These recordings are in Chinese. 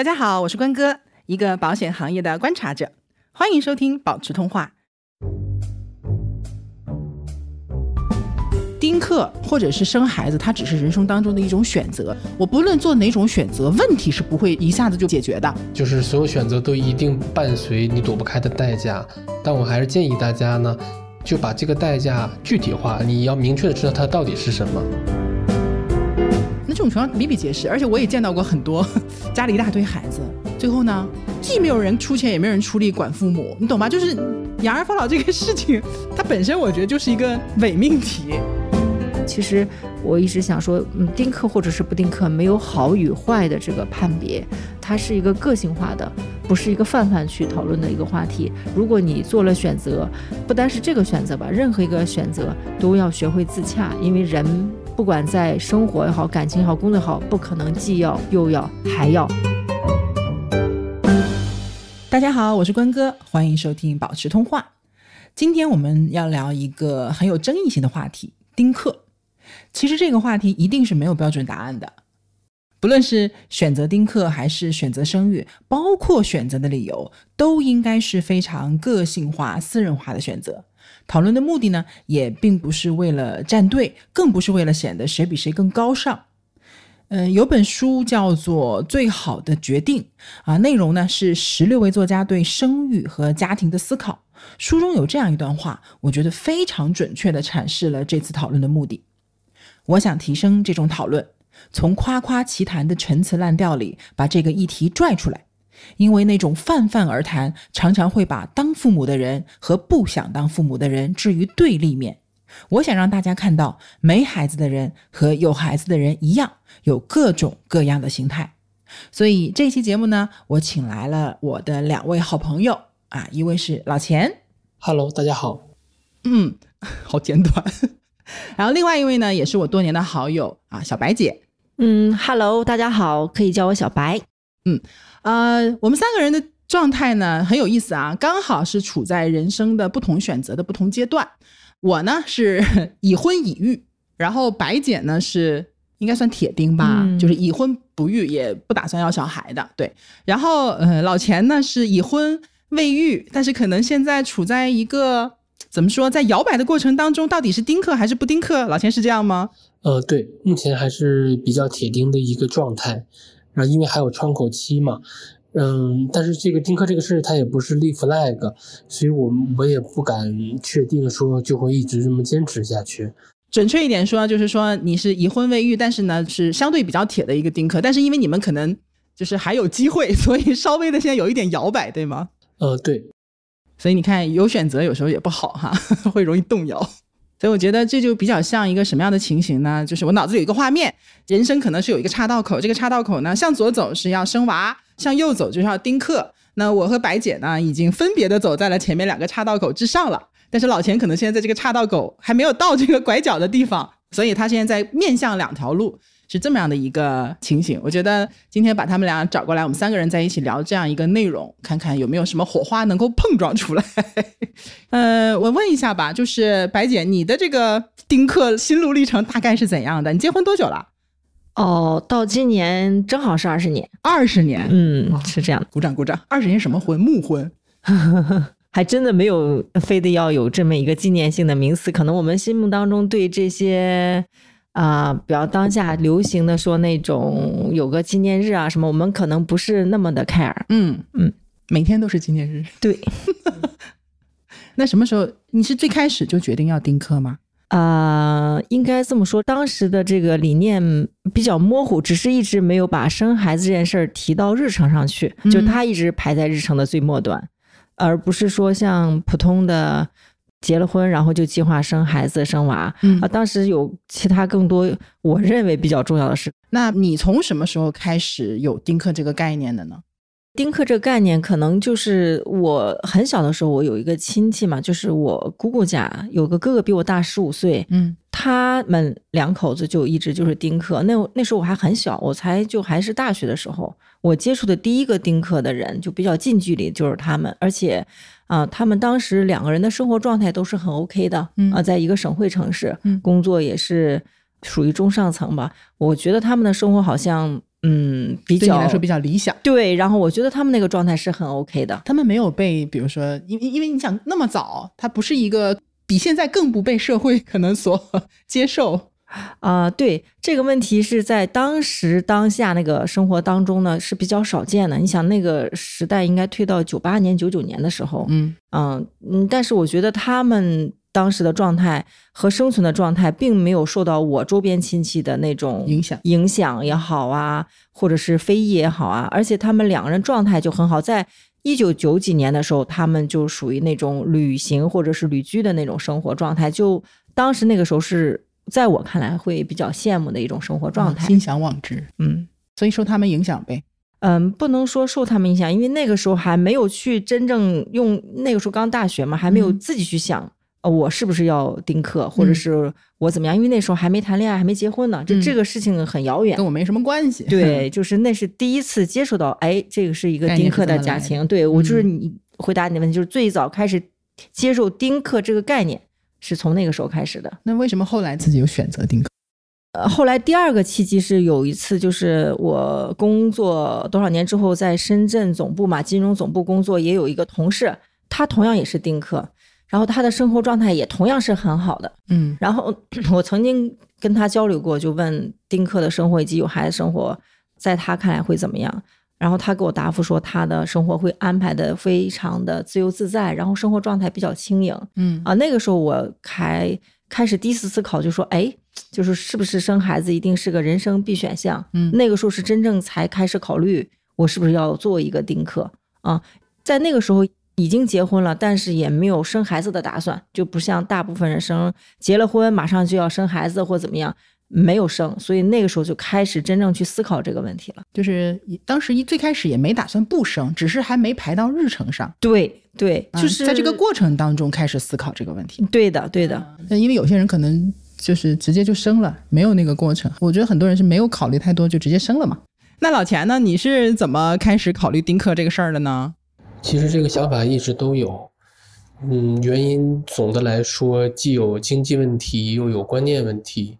大家好，我是关哥，一个保险行业的观察者，欢迎收听保持通话。丁克或者是生孩子，它只是人生当中的一种选择。我不论做哪种选择，问题是不会一下子就解决的。就是所有选择都一定伴随你躲不开的代价，但我还是建议大家呢，就把这个代价具体化，你要明确的知道它到底是什么。这种情况比比皆是，而且我也见到过很多 家里一大堆孩子，最后呢，既没有人出钱，也没有人出力管父母，你懂吧？就是养儿防老这个事情，它本身我觉得就是一个伪命题。其实我一直想说，嗯，丁克或者是不丁克，没有好与坏的这个判别，它是一个个性化的，不是一个泛泛去讨论的一个话题。如果你做了选择，不单是这个选择吧，任何一个选择都要学会自洽，因为人不管在生活也好，感情也好，工作也好，不可能既要又要还要。大家好，我是关哥，欢迎收听保持通话。今天我们要聊一个很有争议性的话题——丁克。其实这个话题一定是没有标准答案的，不论是选择丁克还是选择生育，包括选择的理由，都应该是非常个性化、私人化的选择。讨论的目的呢，也并不是为了站队，更不是为了显得谁比谁更高尚。嗯，有本书叫做《最好的决定》啊，内容呢是十六位作家对生育和家庭的思考。书中有这样一段话，我觉得非常准确地阐释了这次讨论的目的。我想提升这种讨论，从夸夸其谈的陈词滥调里把这个议题拽出来，因为那种泛泛而谈常常会把当父母的人和不想当父母的人置于对立面。我想让大家看到，没孩子的人和有孩子的人一样，有各种各样的心态。所以这期节目呢，我请来了我的两位好朋友啊，一位是老钱，Hello，大家好，嗯，好简短。然后另外一位呢，也是我多年的好友啊，小白姐。嗯，Hello，大家好，可以叫我小白。嗯，呃，我们三个人的状态呢很有意思啊，刚好是处在人生的不同选择的不同阶段。我呢是已婚已育，然后白姐呢是应该算铁钉吧，就是已婚不育，也不打算要小孩的。对，然后呃，老钱呢是已婚未育，但是可能现在处在一个。怎么说，在摇摆的过程当中，到底是丁克还是不丁克？老钱是这样吗？呃，对，目前还是比较铁钉的一个状态。然后因为还有窗口期嘛，嗯，但是这个丁克这个事它也不是立 flag，所以我我也不敢确定说就会一直这么坚持下去。准确一点说，就是说你是已婚未育，但是呢是相对比较铁的一个丁克，但是因为你们可能就是还有机会，所以稍微的现在有一点摇摆，对吗？呃，对。所以你看，有选择有时候也不好哈，会容易动摇。所以我觉得这就比较像一个什么样的情形呢？就是我脑子有一个画面，人生可能是有一个岔道口，这个岔道口呢，向左走是要生娃，向右走就是要丁克。那我和白姐呢，已经分别的走在了前面两个岔道口之上了。但是老钱可能现在在这个岔道口还没有到这个拐角的地方，所以他现在在面向两条路。是这么样的一个情形，我觉得今天把他们俩找过来，我们三个人在一起聊这样一个内容，看看有没有什么火花能够碰撞出来。呃，我问一下吧，就是白姐，你的这个丁克心路历程大概是怎样的？你结婚多久了？哦，到今年正好是二十年，二十年，嗯，是这样的。鼓掌鼓掌。二十年什么婚？木婚？还真的没有非得要有这么一个纪念性的名词，可能我们心目当中对这些。啊，比较当下流行的说那种有个纪念日啊什么，我们可能不是那么的 care。嗯嗯，每天都是纪念日。对。那什么时候你是最开始就决定要丁克吗？啊，应该这么说，当时的这个理念比较模糊，只是一直没有把生孩子这件事儿提到日程上去，就他一直排在日程的最末端，而不是说像普通的。结了婚，然后就计划生孩子、生娃。嗯啊，当时有其他更多我认为比较重要的事。那你从什么时候开始有丁克这个概念的呢？丁克这个概念，可能就是我很小的时候，我有一个亲戚嘛，就是我姑姑家有个哥哥比我大十五岁。嗯，他们两口子就一直就是丁克。那那时候我还很小，我才就还是大学的时候，我接触的第一个丁克的人就比较近距离，就是他们，而且。啊，他们当时两个人的生活状态都是很 OK 的，啊，在一个省会城市，工作也是属于中上层吧。我觉得他们的生活好像嗯，比较对你来说比较理想。对，然后我觉得他们那个状态是很 OK 的。他们没有被，比如说，因为因为你想那么早，他不是一个比现在更不被社会可能所接受。啊，对这个问题是在当时当下那个生活当中呢是比较少见的。你想那个时代应该推到九八年、九九年的时候，嗯嗯嗯，但是我觉得他们当时的状态和生存的状态，并没有受到我周边亲戚的那种影响影响也好啊，或者是非议也好啊，而且他们两个人状态就很好，在一九九几年的时候，他们就属于那种旅行或者是旅居的那种生活状态，就当时那个时候是。在我看来，会比较羡慕的一种生活状态，心向往之。嗯，所以受他们影响呗。嗯，不能说受他们影响，因为那个时候还没有去真正用，那个时候刚大学嘛，还没有自己去想，呃，我是不是要丁克，或者是我怎么样？因为那时候还没谈恋爱，还没结婚呢，就这个事情很遥远，跟我没什么关系。对，就是那是第一次接触到，哎，这个是一个丁克的家庭。对我就是你回答你的问题，就是最早开始接受丁克这个概念。是从那个时候开始的。那为什么后来自己又选择丁克？呃，后来第二个契机是有一次，就是我工作多少年之后，在深圳总部嘛，金融总部工作，也有一个同事，他同样也是丁克，然后他的生活状态也同样是很好的。嗯，然后 我曾经跟他交流过，就问丁克的生活以及有孩子生活，在他看来会怎么样？然后他给我答复说，他的生活会安排的非常的自由自在，然后生活状态比较轻盈。嗯啊，那个时候我还开始第一次思考，就说，哎，就是是不是生孩子一定是个人生必选项？嗯，那个时候是真正才开始考虑，我是不是要做一个丁克啊？在那个时候已经结婚了，但是也没有生孩子的打算，就不像大部分人生结了婚马上就要生孩子或怎么样。没有生，所以那个时候就开始真正去思考这个问题了。就是当时一最开始也没打算不生，只是还没排到日程上。对对，就是在这个过程当中开始思考这个问题。对的对的，那因为有些人可能就是直接就生了，没有那个过程。我觉得很多人是没有考虑太多就直接生了嘛。那老钱呢？你是怎么开始考虑丁克这个事儿的呢？其实这个想法一直都有，嗯，原因总的来说既有经济问题，又有观念问题。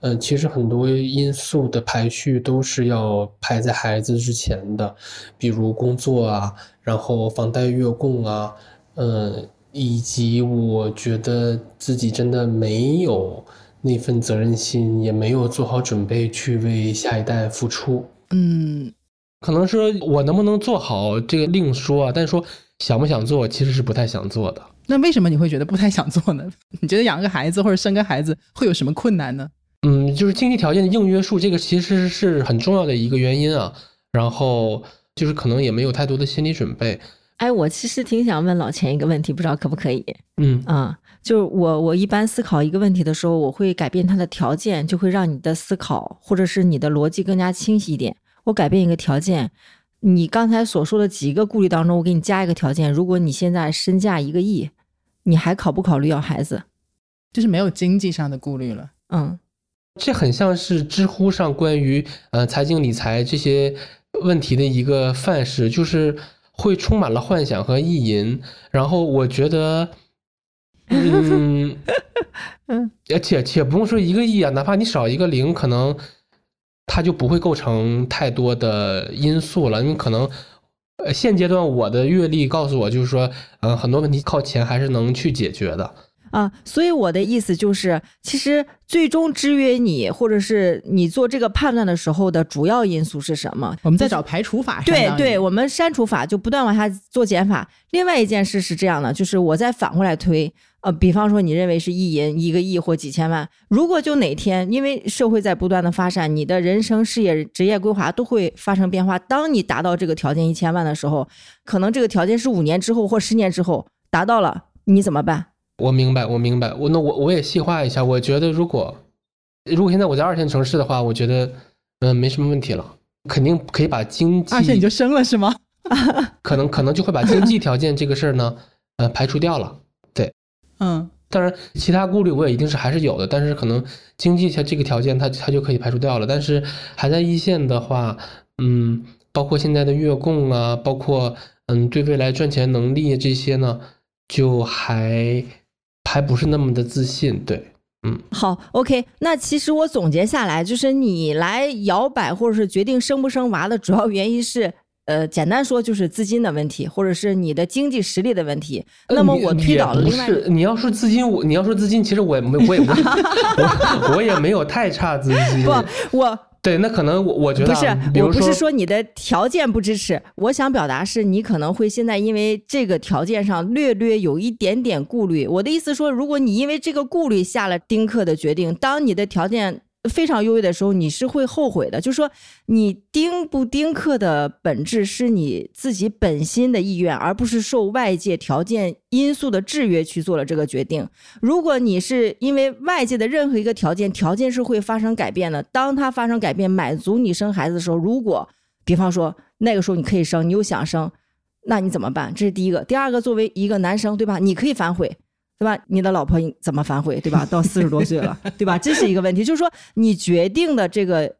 嗯，其实很多因素的排序都是要排在孩子之前的，比如工作啊，然后房贷月供啊，嗯，以及我觉得自己真的没有那份责任心，也没有做好准备去为下一代付出。嗯，可能说我能不能做好这个另说啊，但是说想不想做，其实是不太想做的。那为什么你会觉得不太想做呢？你觉得养个孩子或者生个孩子会有什么困难呢？嗯，就是经济条件的硬约束，这个其实是很重要的一个原因啊。然后就是可能也没有太多的心理准备。哎，我其实挺想问老钱一个问题，不知道可不可以？嗯啊，就是我我一般思考一个问题的时候，我会改变它的条件，就会让你的思考或者是你的逻辑更加清晰一点。我改变一个条件，你刚才所说的几个顾虑当中，我给你加一个条件：如果你现在身价一个亿，你还考不考虑要孩子？就是没有经济上的顾虑了。嗯。这很像是知乎上关于呃财经理财这些问题的一个范式，就是会充满了幻想和意淫。然后我觉得，嗯嗯，而且且不用说一个亿啊，哪怕你少一个零，可能它就不会构成太多的因素了。因为可能呃现阶段我的阅历告诉我，就是说，嗯，很多问题靠钱还是能去解决的。啊，所以我的意思就是，其实最终制约你，或者是你做这个判断的时候的主要因素是什么？我们在找排除法。对对，我们删除法就不断往下做减法。另外一件事是这样的，就是我再反过来推，呃，比方说你认为是意淫一个亿或几千万，如果就哪天因为社会在不断的发展，你的人生、事业、职业规划都会发生变化。当你达到这个条件一千万的时候，可能这个条件是五年之后或十年之后达到了，你怎么办？我明白，我明白，我那我我也细化一下。我觉得如果如果现在我在二线城市的话，我觉得嗯没什么问题了，肯定可以把经济二线你就升了是吗？可能可能就会把经济条件这个事儿呢呃排除掉了。对，嗯，当然其他顾虑我也一定是还是有的，但是可能经济条这个条件它它就可以排除掉了。但是还在一线的话，嗯，包括现在的月供啊，包括嗯对未来赚钱能力这些呢，就还。还不是那么的自信，对，嗯，好，OK。那其实我总结下来，就是你来摇摆或者是决定生不生娃的主要原因是，呃，简单说就是资金的问题，或者是你的经济实力的问题。那么我推导了另外，你要说资金，我你要说资金，其实我也没，我也我我也没有太差资金。不，我。对，那可能我我觉得不是，我不是说你的条件不支持，我想表达是你可能会现在因为这个条件上略略有一点点顾虑。我的意思说，如果你因为这个顾虑下了丁克的决定，当你的条件。非常优越的时候，你是会后悔的。就是说，你丁不丁克的本质是你自己本心的意愿，而不是受外界条件因素的制约去做了这个决定。如果你是因为外界的任何一个条件，条件是会发生改变的。当它发生改变，满足你生孩子的时候，如果比方说那个时候你可以生，你又想生，那你怎么办？这是第一个。第二个，作为一个男生，对吧？你可以反悔。对吧？你的老婆怎么反悔？对吧？到四十多岁了，对吧？这是一个问题。就是说，你决定的这个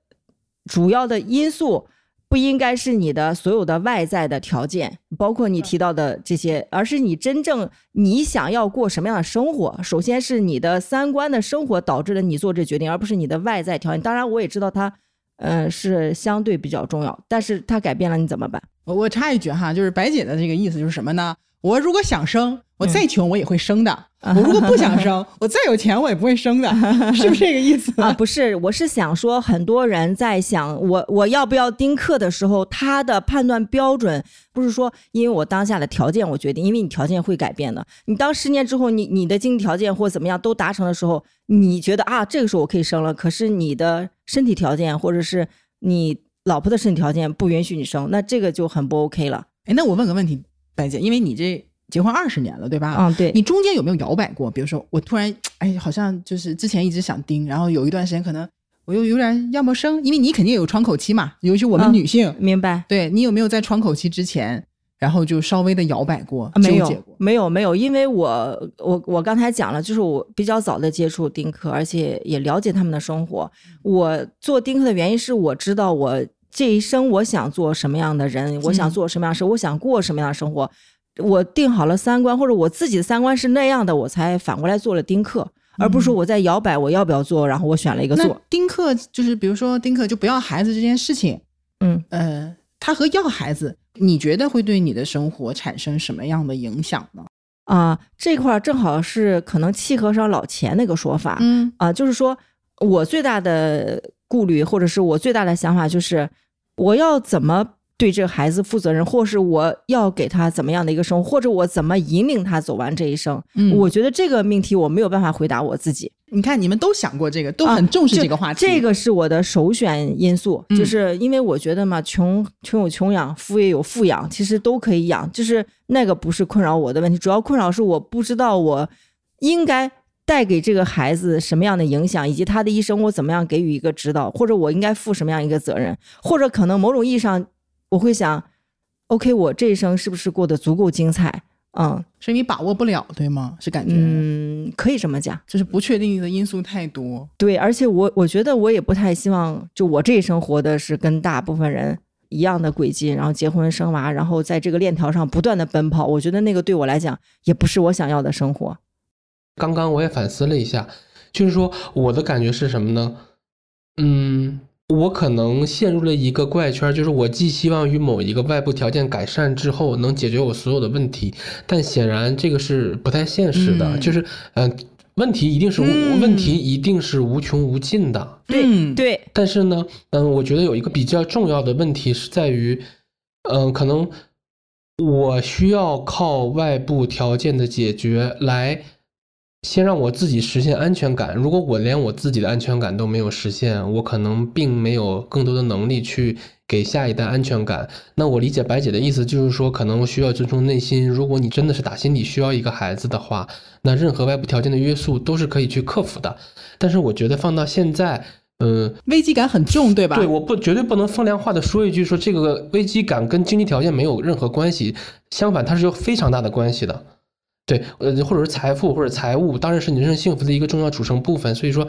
主要的因素，不应该是你的所有的外在的条件，包括你提到的这些，而是你真正你想要过什么样的生活。首先是你的三观的生活导致了你做这决定，而不是你的外在条件。当然，我也知道它，呃，是相对比较重要，但是它改变了你怎么办？我我插一句哈，就是白姐的这个意思就是什么呢？我如果想生。我再穷我也会生的，我如果不想生，我再有钱我也不会生的，是不是这个意思啊？不是，我是想说，很多人在想我我要不要丁克的时候，他的判断标准不是说因为我当下的条件我决定，因为你条件会改变的。你当十年之后，你你的经济条件或怎么样都达成的时候，你觉得啊，这个时候我可以生了，可是你的身体条件或者是你老婆的身体条件不允许你生，那这个就很不 OK 了。哎，那我问个问题，白姐，因为你这。结婚二十年了，对吧？嗯，对。你中间有没有摇摆过？比如说，我突然，哎，好像就是之前一直想丁，然后有一段时间可能我又有点要么生，因为你肯定有窗口期嘛，尤其我们女性，明白？对你有没有在窗口期之前，然后就稍微的摇摆过？没有，没有，没有，因为我我我刚才讲了，就是我比较早的接触丁克，而且也了解他们的生活。我做丁克的原因是我知道我这一生我想做什么样的人，我想做什么样的事，我想过什么样的生活。我定好了三观，或者我自己的三观是那样的，我才反过来做了丁克，而不是说我在摇摆我要不要做，然后我选了一个做。丁克就是比如说丁克就不要孩子这件事情，嗯呃，他和要孩子，你觉得会对你的生活产生什么样的影响呢？啊，这块正好是可能契合上老钱那个说法，嗯啊，就是说我最大的顾虑或者是我最大的想法就是我要怎么。对这个孩子负责任，或是我要给他怎么样的一个生活，或者我怎么引领他走完这一生？嗯，我觉得这个命题我没有办法回答我自己。你看，你们都想过这个，都很重视这个话题。这个是我的首选因素，就是因为我觉得嘛，穷穷有穷养，富也有富养，其实都可以养，就是那个不是困扰我的问题，主要困扰是我不知道我应该带给这个孩子什么样的影响，以及他的一生我怎么样给予一个指导，或者我应该负什么样一个责任，或者可能某种意义上。我会想，OK，我这一生是不是过得足够精彩？嗯，所以你把握不了，对吗？是感觉，嗯，可以这么讲，就是不确定的因素太多。对，而且我我觉得我也不太希望，就我这一生活的是跟大部分人一样的轨迹，然后结婚生娃，然后在这个链条上不断的奔跑。我觉得那个对我来讲也不是我想要的生活。刚刚我也反思了一下，就是说我的感觉是什么呢？嗯。我可能陷入了一个怪圈，就是我寄希望于某一个外部条件改善之后能解决我所有的问题，但显然这个是不太现实的。就是，嗯，问题一定是问题一定是无穷无尽的。对对。但是呢，嗯，我觉得有一个比较重要的问题是在于，嗯，可能我需要靠外部条件的解决来。先让我自己实现安全感。如果我连我自己的安全感都没有实现，我可能并没有更多的能力去给下一代安全感。那我理解白姐的意思，就是说可能需要尊重内心。如果你真的是打心底需要一个孩子的话，那任何外部条件的约束都是可以去克服的。但是我觉得放到现在，嗯，危机感很重，对吧？对，我不绝对不能风凉话的说一句，说这个危机感跟经济条件没有任何关系，相反，它是有非常大的关系的。对，呃，或者是财富或者财务，当然是你人生幸福的一个重要组成部分。所以说，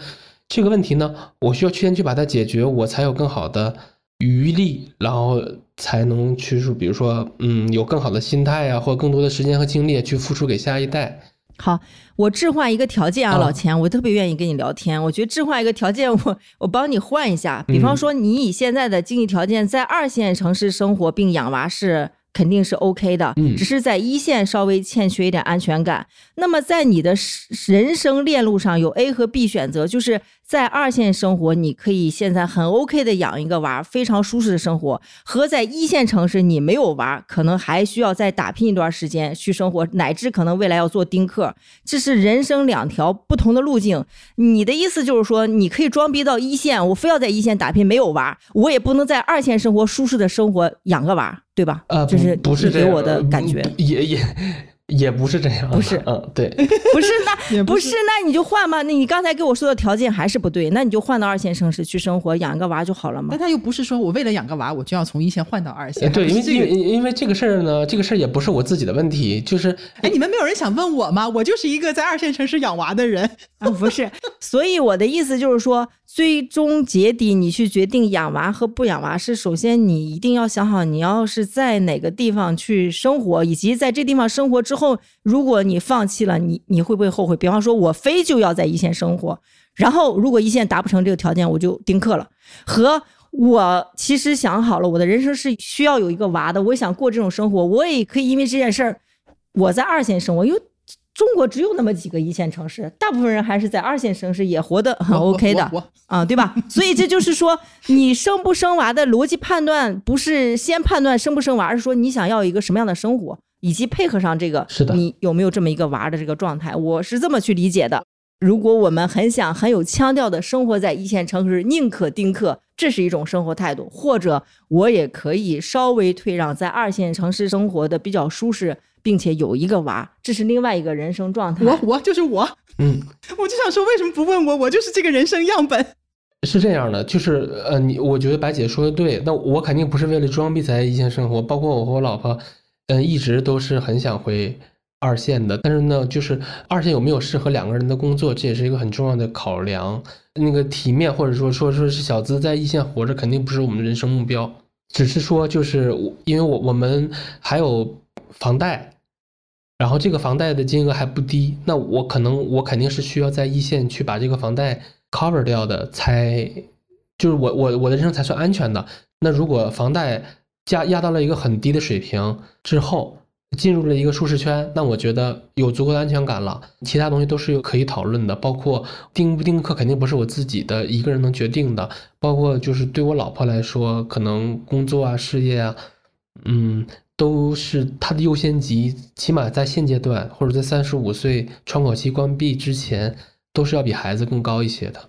这个问题呢，我需要先去把它解决，我才有更好的余力，然后才能去说，比如说，嗯，有更好的心态啊，或更多的时间和精力去付出给下一代。好，我置换一个条件啊，老钱，我特别愿意跟你聊天。我觉得置换一个条件，我我帮你换一下。比方说，你以现在的经济条件在二线城市生活并养娃是。肯定是 OK 的，只是在一线稍微欠缺一点安全感。那么在你的人生链路上有 A 和 B 选择，就是在二线生活，你可以现在很 OK 的养一个娃，非常舒适的生活；和在一线城市你没有娃，可能还需要再打拼一段时间去生活，乃至可能未来要做丁克。这是人生两条不同的路径。你的意思就是说，你可以装逼到一线，我非要在一线打拼，没有娃，我也不能在二线生活舒适的生活养个娃。对吧？呃，就是不是给我的感觉，也也也不是这样，不是，嗯，对，不是那 不是那你就换嘛？那你刚才给我说的条件还是不对，那你就换到二线城市去生活，养一个娃就好了嘛？但他又不是说我为了养个娃，我就要从一线换到二线。对，因为这个，因为这个事儿呢，这个事儿也不是我自己的问题，就是哎，你们没有人想问我吗？我就是一个在二线城市养娃的人啊，不是。所以我的意思就是说。最终结底，你去决定养娃和不养娃，是首先你一定要想好，你要是在哪个地方去生活，以及在这地方生活之后，如果你放弃了，你你会不会后悔？比方说，我非就要在一线生活，然后如果一线达不成这个条件，我就丁克了。和我其实想好了，我的人生是需要有一个娃的，我想过这种生活，我也可以因为这件事儿，我在二线生活，因为。中国只有那么几个一线城市，大部分人还是在二线城市也活得很 OK 的啊，对吧？所以这就是说，你生不生娃的逻辑判断不是先判断生不生娃，而是说你想要一个什么样的生活，以及配合上这个，是的，你有没有这么一个娃的这个状态？我是这么去理解的。如果我们很想很有腔调的生活在一线城市，宁可丁克，这是一种生活态度；或者我也可以稍微退让，在二线城市生活的比较舒适。并且有一个娃，这是另外一个人生状态。我我就是我，嗯，我就想说，为什么不问我？我就是这个人生样本。是这样的，就是呃，你我觉得白姐说的对。那我肯定不是为了装逼才一线生活，包括我和我老婆，嗯，一直都是很想回二线的。但是呢，就是二线有没有适合两个人的工作，这也是一个很重要的考量。那个体面或者说说说是小资在一线活着，肯定不是我们的人生目标。只是说，就是因为我我们还有房贷。然后这个房贷的金额还不低，那我可能我肯定是需要在一线去把这个房贷 cover 掉的，才就是我我我的人生才算安全的。那如果房贷加压到了一个很低的水平之后，进入了一个舒适圈，那我觉得有足够的安全感了，其他东西都是可以讨论的，包括订不订课肯定不是我自己的一个人能决定的，包括就是对我老婆来说，可能工作啊事业啊，嗯。都是他的优先级，起码在现阶段，或者在三十五岁窗口期关闭之前，都是要比孩子更高一些的。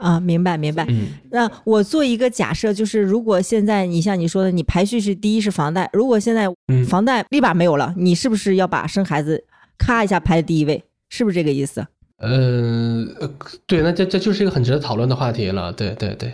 啊，明白明白。嗯，那我做一个假设，就是如果现在你像你说的，你排序是第一是房贷，如果现在房贷立马没有了，你是不是要把生孩子咔一下排在第一位？是不是这个意思？呃，对，那这这就是一个很值得讨论的话题了。对对对。对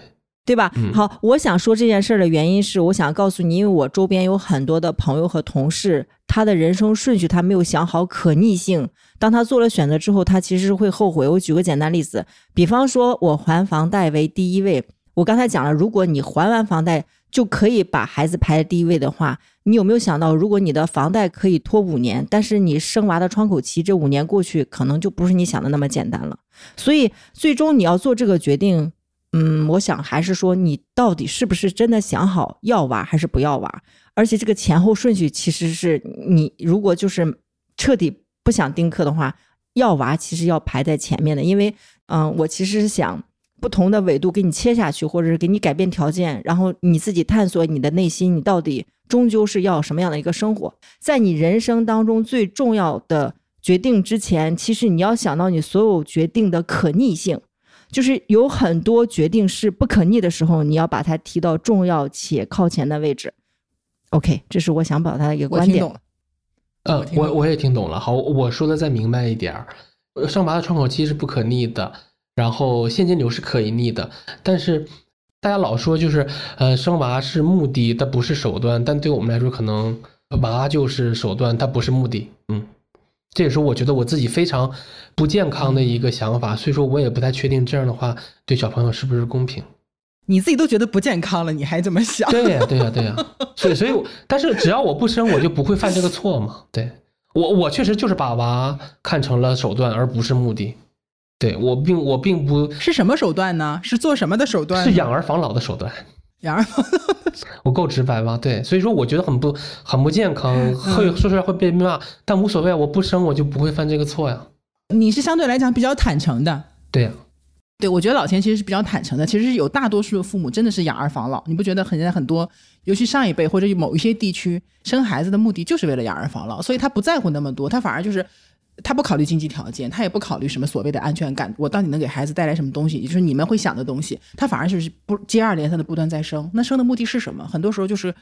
吧？好，我想说这件事儿的原因是，我想告诉你，因为我周边有很多的朋友和同事，他的人生顺序他没有想好可逆性。当他做了选择之后，他其实是会后悔。我举个简单例子，比方说我还房贷为第一位，我刚才讲了，如果你还完房贷就可以把孩子排在第一位的话，你有没有想到，如果你的房贷可以拖五年，但是你生娃的窗口期这五年过去，可能就不是你想的那么简单了。所以最终你要做这个决定。嗯，我想还是说你到底是不是真的想好要娃还是不要娃？而且这个前后顺序其实是你如果就是彻底不想丁克的话，要娃其实要排在前面的。因为嗯，我其实是想不同的纬度给你切下去，或者是给你改变条件，然后你自己探索你的内心，你到底终究是要什么样的一个生活？在你人生当中最重要的决定之前，其实你要想到你所有决定的可逆性。就是有很多决定是不可逆的时候，你要把它提到重要且靠前的位置。OK，这是我想表达的一个观点。呃，我我也听懂了。好，我说的再明白一点儿，生娃的窗口期是不可逆的，然后现金流是可以逆的。但是大家老说就是呃，生娃是目的，它不是手段。但对我们来说，可能娃就是手段，它不是目的。嗯。这也是我觉得我自己非常不健康的一个想法，所以说我也不太确定这样的话对小朋友是不是公平。你自己都觉得不健康了，你还这么想？对呀，对呀，对呀。所以，所以，但是只要我不生，我就不会犯这个错嘛。对，我我确实就是把娃看成了手段，而不是目的。对我并我并不是什么手段呢？是做什么的手段？是养儿防老的手段。养儿防老，我够直白吗？对，所以说我觉得很不很不健康，会说出来会被骂，但无所谓，我不生我就不会犯这个错呀。你是相对来讲比较坦诚的，对呀。对，我觉得老钱其实是比较坦诚的。其实有大多数的父母真的是养儿防老，你不觉得？现在很多，尤其上一辈或者某一些地区，生孩子的目的就是为了养儿防老，所以他不在乎那么多，他反而就是他不考虑经济条件，他也不考虑什么所谓的安全感，我到底能给孩子带来什么东西，也就是你们会想的东西，他反而就是不接二连三的不断再生。那生的目的是什么？很多时候就是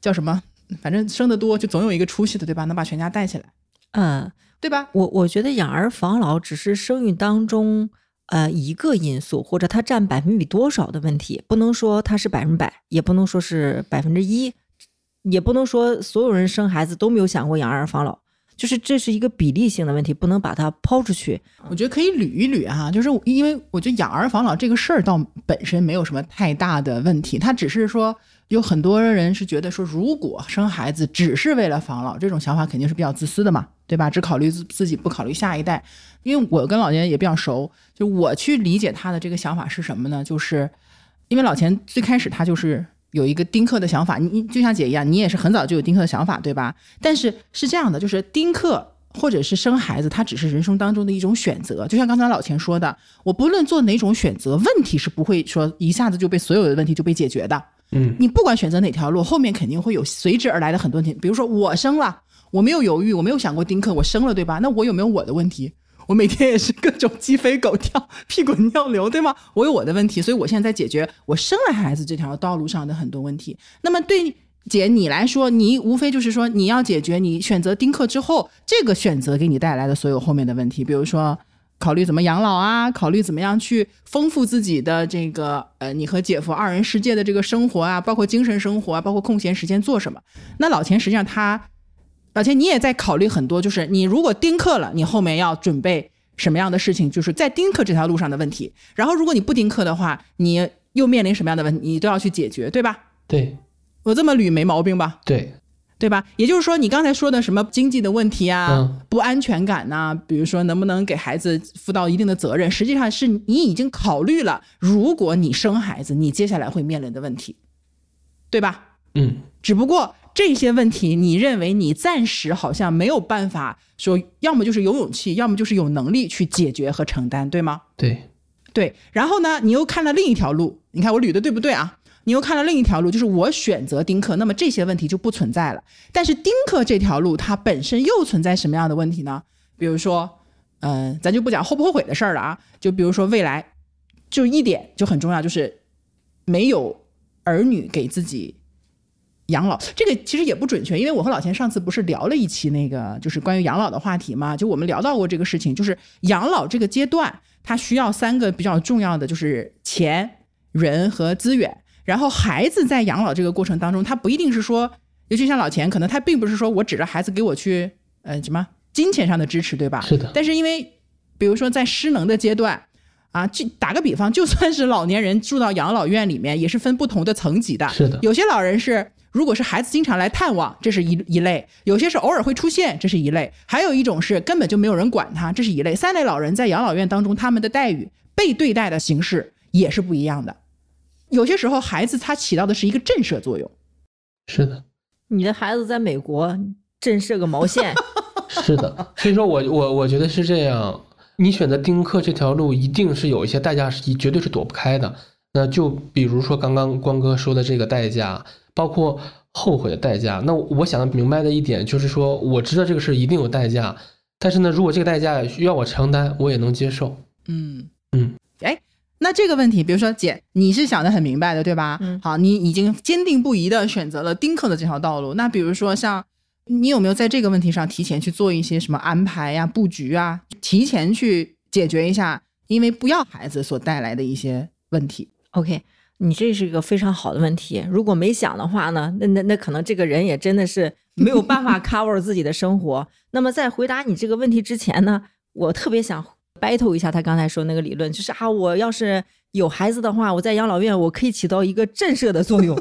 叫什么？反正生的多就总有一个出息的，对吧？能把全家带起来，嗯，对吧？我我觉得养儿防老只是生育当中。呃，一个因素或者它占百分比多少的问题，不能说它是百分百，也不能说是百分之一，也不能说所有人生孩子都没有想过养儿防老，就是这是一个比例性的问题，不能把它抛出去。我觉得可以捋一捋哈，就是因为我觉得养儿防老这个事儿倒本身没有什么太大的问题，它只是说。有很多人是觉得说，如果生孩子只是为了防老，这种想法肯定是比较自私的嘛，对吧？只考虑自自己，不考虑下一代。因为我跟老钱也比较熟，就我去理解他的这个想法是什么呢？就是因为老钱最开始他就是有一个丁克的想法，你就像姐一样，你也是很早就有丁克的想法，对吧？但是是这样的，就是丁克或者是生孩子，它只是人生当中的一种选择。就像刚才老钱说的，我不论做哪种选择，问题是不会说一下子就被所有的问题就被解决的。嗯，你不管选择哪条路，后面肯定会有随之而来的很多问题。比如说，我生了，我没有犹豫，我没有想过丁克，我生了，对吧？那我有没有我的问题？我每天也是各种鸡飞狗跳、屁滚尿流，对吗？我有我的问题，所以我现在在解决我生了孩子这条道路上的很多问题。那么对姐你来说，你无非就是说你要解决你选择丁克之后这个选择给你带来的所有后面的问题，比如说。考虑怎么养老啊？考虑怎么样去丰富自己的这个呃，你和姐夫二人世界的这个生活啊，包括精神生活啊，包括空闲时间做什么？那老钱实际上他，老钱你也在考虑很多，就是你如果丁克了，你后面要准备什么样的事情？就是在丁克这条路上的问题。然后如果你不丁克的话，你又面临什么样的问题？你都要去解决，对吧？对，我这么捋没毛病吧？对。对吧？也就是说，你刚才说的什么经济的问题啊，不安全感呐，比如说能不能给孩子负到一定的责任，实际上是你已经考虑了，如果你生孩子，你接下来会面临的问题，对吧？嗯。只不过这些问题，你认为你暂时好像没有办法说，要么就是有勇气，要么就是有能力去解决和承担，对吗？对。对。然后呢，你又看了另一条路，你看我捋的对不对啊？你又看了另一条路，就是我选择丁克，那么这些问题就不存在了。但是丁克这条路它本身又存在什么样的问题呢？比如说，嗯，咱就不讲后不后悔的事儿了啊。就比如说未来，就一点就很重要，就是没有儿女给自己养老。这个其实也不准确，因为我和老钱上次不是聊了一期那个就是关于养老的话题嘛？就我们聊到过这个事情，就是养老这个阶段，它需要三个比较重要的，就是钱、人和资源。然后孩子在养老这个过程当中，他不一定是说，尤其像老钱，可能他并不是说我指着孩子给我去，呃，什么金钱上的支持，对吧？是的。但是因为，比如说在失能的阶段，啊，就打个比方，就算是老年人住到养老院里面，也是分不同的层级的。是的。有些老人是，如果是孩子经常来探望，这是一一类；有些是偶尔会出现，这是一类；还有一种是根本就没有人管他，这是一类。三类老人在养老院当中，他们的待遇、被对待的形式也是不一样的。有些时候，孩子他起到的是一个震慑作用。是的，你的孩子在美国震慑个毛线？是的，所以说我我我觉得是这样。你选择丁克这条路，一定是有一些代价，是绝对是躲不开的。那就比如说刚刚光哥说的这个代价，包括后悔的代价。那我想明白的一点就是说，我知道这个事一定有代价，但是呢，如果这个代价需要我承担，我也能接受。嗯嗯，哎。那这个问题，比如说姐，你是想的很明白的，对吧？嗯，好，你已经坚定不移的选择了丁克的这条道路。那比如说像你有没有在这个问题上提前去做一些什么安排呀、布局啊，提前去解决一下因为不要孩子所带来的一些问题？OK，你这是一个非常好的问题。如果没想的话呢，那那那可能这个人也真的是没有办法 cover 自己的生活。那么在回答你这个问题之前呢，我特别想。battle 一下他刚才说那个理论，就是啊，我要是有孩子的话，我在养老院我可以起到一个震慑的作用。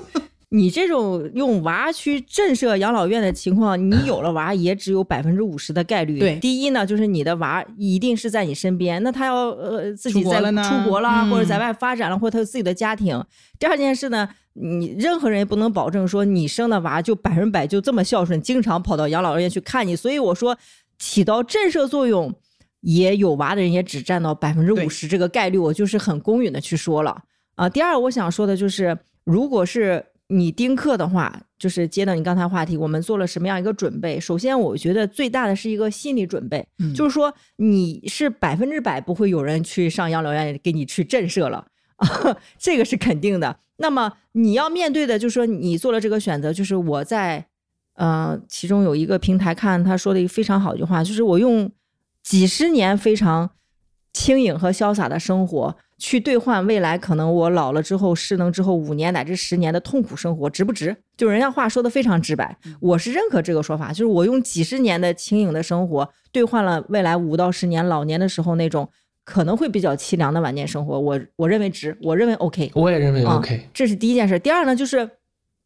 你这种用娃去震慑养老院的情况，你有了娃也只有百分之五十的概率。对，第一呢，就是你的娃一定是在你身边，那他要呃自己在出国了，或者在外发展了，或者他有自己的家庭。第二件事呢，你任何人也不能保证说你生的娃就百分百就这么孝顺，经常跑到养老院去看你。所以我说，起到震慑作用，也有娃的人也只占到百分之五十这个概率，我就是很公允的去说了啊。第二，我想说的就是，如果是。你丁克的话，就是接到你刚才话题，我们做了什么样一个准备？首先，我觉得最大的是一个心理准备，就是说你是百分之百不会有人去上养老院给你去震慑了，这个是肯定的。那么你要面对的，就是说你做了这个选择，就是我在，呃，其中有一个平台看他说的一个非常好一句话，就是我用几十年非常轻盈和潇洒的生活。去兑换未来可能我老了之后失能之后五年乃至十年的痛苦生活值不值？就人家话说的非常直白，我是认可这个说法。就是我用几十年的轻盈的生活兑换了未来五到十年老年的时候那种可能会比较凄凉的晚年生活，我我认为值，我认为 OK。我也认为 OK。这是第一件事。第二呢，就是。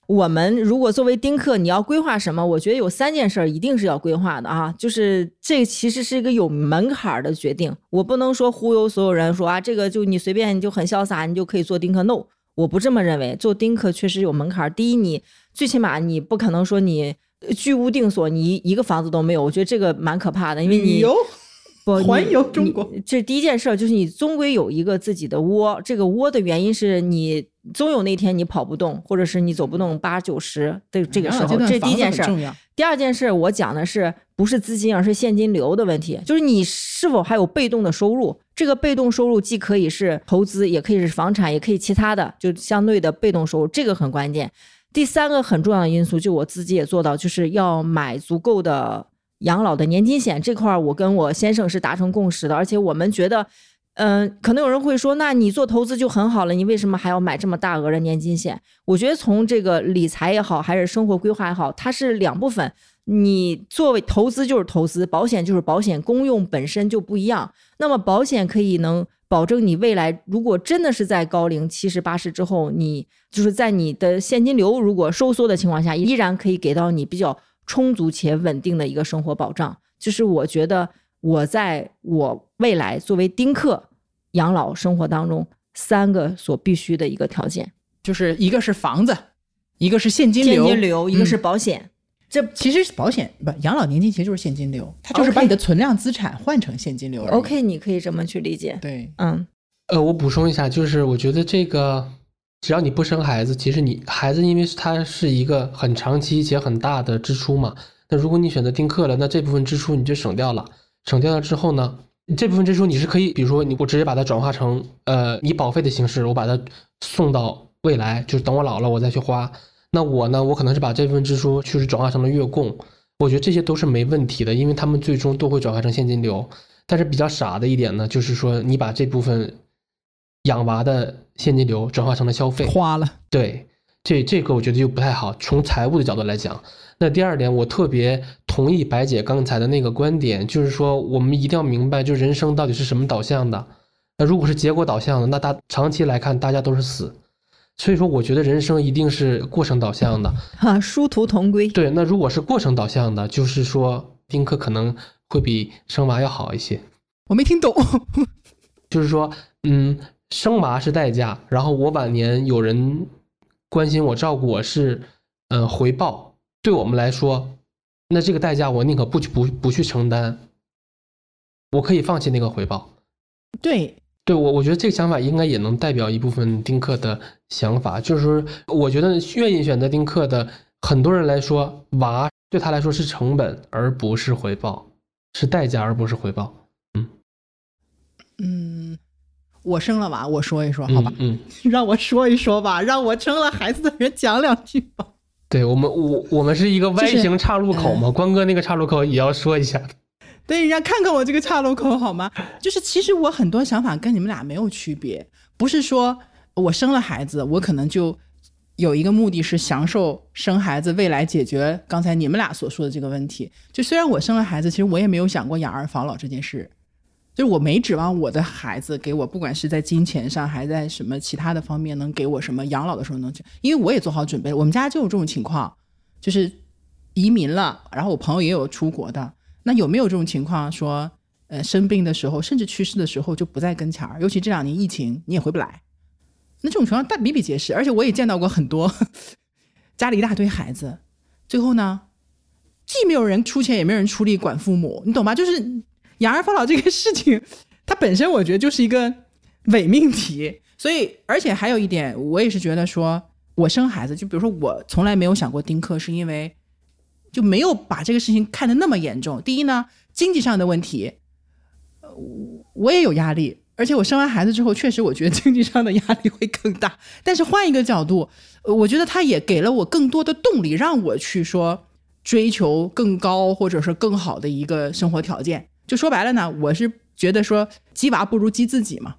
我们如果作为丁克，你要规划什么？我觉得有三件事儿一定是要规划的啊，就是这其实是一个有门槛的决定。我不能说忽悠所有人说啊，这个就你随便你就很潇洒，你就可以做丁克。No，我不这么认为。做丁克确实有门槛。第一，你最起码你不可能说你居无定所，你一个房子都没有。我觉得这个蛮可怕的，因为你不环游中国，这第一件事就是你终归有一个自己的窝。这个窝的原因是你。总有那天你跑不动，或者是你走不动八九十的这个时候，这第一件事。第二件事，我讲的是不是资金，而是现金流的问题，就是你是否还有被动的收入。这个被动收入既可以是投资，也可以是房产，也可以其他的，就相对的被动收入，这个很关键。第三个很重要的因素，就我自己也做到，就是要买足够的养老的年金险。这块我跟我先生是达成共识的，而且我们觉得。嗯，可能有人会说，那你做投资就很好了，你为什么还要买这么大额的年金险？我觉得从这个理财也好，还是生活规划也好，它是两部分。你作为投资就是投资，保险就是保险，功用本身就不一样。那么保险可以能保证你未来，如果真的是在高龄七十八十之后，你就是在你的现金流如果收缩的情况下，依然可以给到你比较充足且稳定的一个生活保障。就是我觉得。我在我未来作为丁克养老生活当中，三个所必须的一个条件，就是一个是房子，一个是现金流，现金流，一个是保险。这其实保险不养老年金其实就是现金流，它就是把你的存量资产换成现金流。OK，你可以这么去理解。对，嗯，呃，我补充一下，就是我觉得这个只要你不生孩子，其实你孩子因为它是一个很长期且很大的支出嘛，那如果你选择丁克了，那这部分支出你就省掉了。省掉了之后呢，这部分支出你是可以，比如说你我直接把它转化成呃以保费的形式，我把它送到未来，就是等我老了我再去花。那我呢，我可能是把这部分支出就是转化成了月供，我觉得这些都是没问题的，因为他们最终都会转化成现金流。但是比较傻的一点呢，就是说你把这部分养娃的现金流转化成了消费，花了。对，这这个我觉得就不太好，从财务的角度来讲。那第二点，我特别同意白姐刚才的那个观点，就是说我们一定要明白，就人生到底是什么导向的。那如果是结果导向的，那大长期来看，大家都是死。所以说，我觉得人生一定是过程导向的。哈，殊途同归。对，那如果是过程导向的，就是说丁克可能会比生娃要好一些。我没听懂。就是说，嗯，生娃是代价，然后我晚年有人关心我、照顾我是，嗯，回报。对我们来说，那这个代价我宁可不去不不去承担，我可以放弃那个回报。对，对我我觉得这个想法应该也能代表一部分丁克的想法，就是说，我觉得愿意选择丁克的很多人来说，娃对他来说是成本而不是回报，是代价而不是回报。嗯嗯，我生了娃，我说一说好吧，嗯，让我说一说吧，让我生了孩子的人讲两句吧。对我们，我我们是一个 Y 型岔路口嘛，关哥那个岔路口也要说一下。对，人家看看我这个岔路口好吗？就是其实我很多想法跟你们俩没有区别，不是说我生了孩子，我可能就有一个目的是享受生孩子，未来解决刚才你们俩所说的这个问题。就虽然我生了孩子，其实我也没有想过养儿防老这件事。就是我没指望我的孩子给我，不管是在金钱上，还在什么其他的方面，能给我什么养老的时候能，因为我也做好准备。我们家就有这种情况，就是移民了，然后我朋友也有出国的。那有没有这种情况，说呃生病的时候，甚至去世的时候就不在跟前儿？尤其这两年疫情，你也回不来。那这种情况大比比皆是，而且我也见到过很多 家里一大堆孩子，最后呢，既没有人出钱，也没有人出力管父母，你懂吧？就是。养儿防老这个事情，它本身我觉得就是一个伪命题。所以，而且还有一点，我也是觉得说，我生孩子，就比如说我从来没有想过丁克，是因为就没有把这个事情看得那么严重。第一呢，经济上的问题，我也有压力，而且我生完孩子之后，确实我觉得经济上的压力会更大。但是换一个角度，我觉得他也给了我更多的动力，让我去说追求更高或者是更好的一个生活条件。就说白了呢，我是觉得说鸡娃不如鸡自己嘛，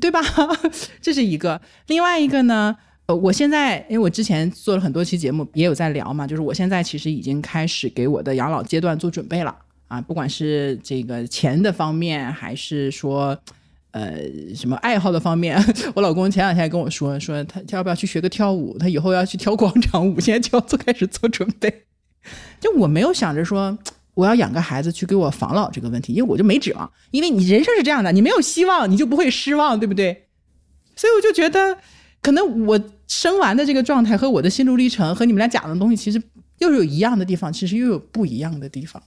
对吧？这是一个。另外一个呢，呃，我现在因为我之前做了很多期节目，也有在聊嘛，就是我现在其实已经开始给我的养老阶段做准备了啊，不管是这个钱的方面，还是说呃什么爱好的方面。我老公前两天跟我说，说他要不要去学个跳舞，他以后要去跳广场舞，现在就要做开始做准备。就我没有想着说。我要养个孩子去给我防老这个问题，因为我就没指望，因为你人生是这样的，你没有希望，你就不会失望，对不对？所以我就觉得，可能我生完的这个状态和我的心路历程和你们俩讲的东西，其实又有一样的地方，其实又有不一样的地方。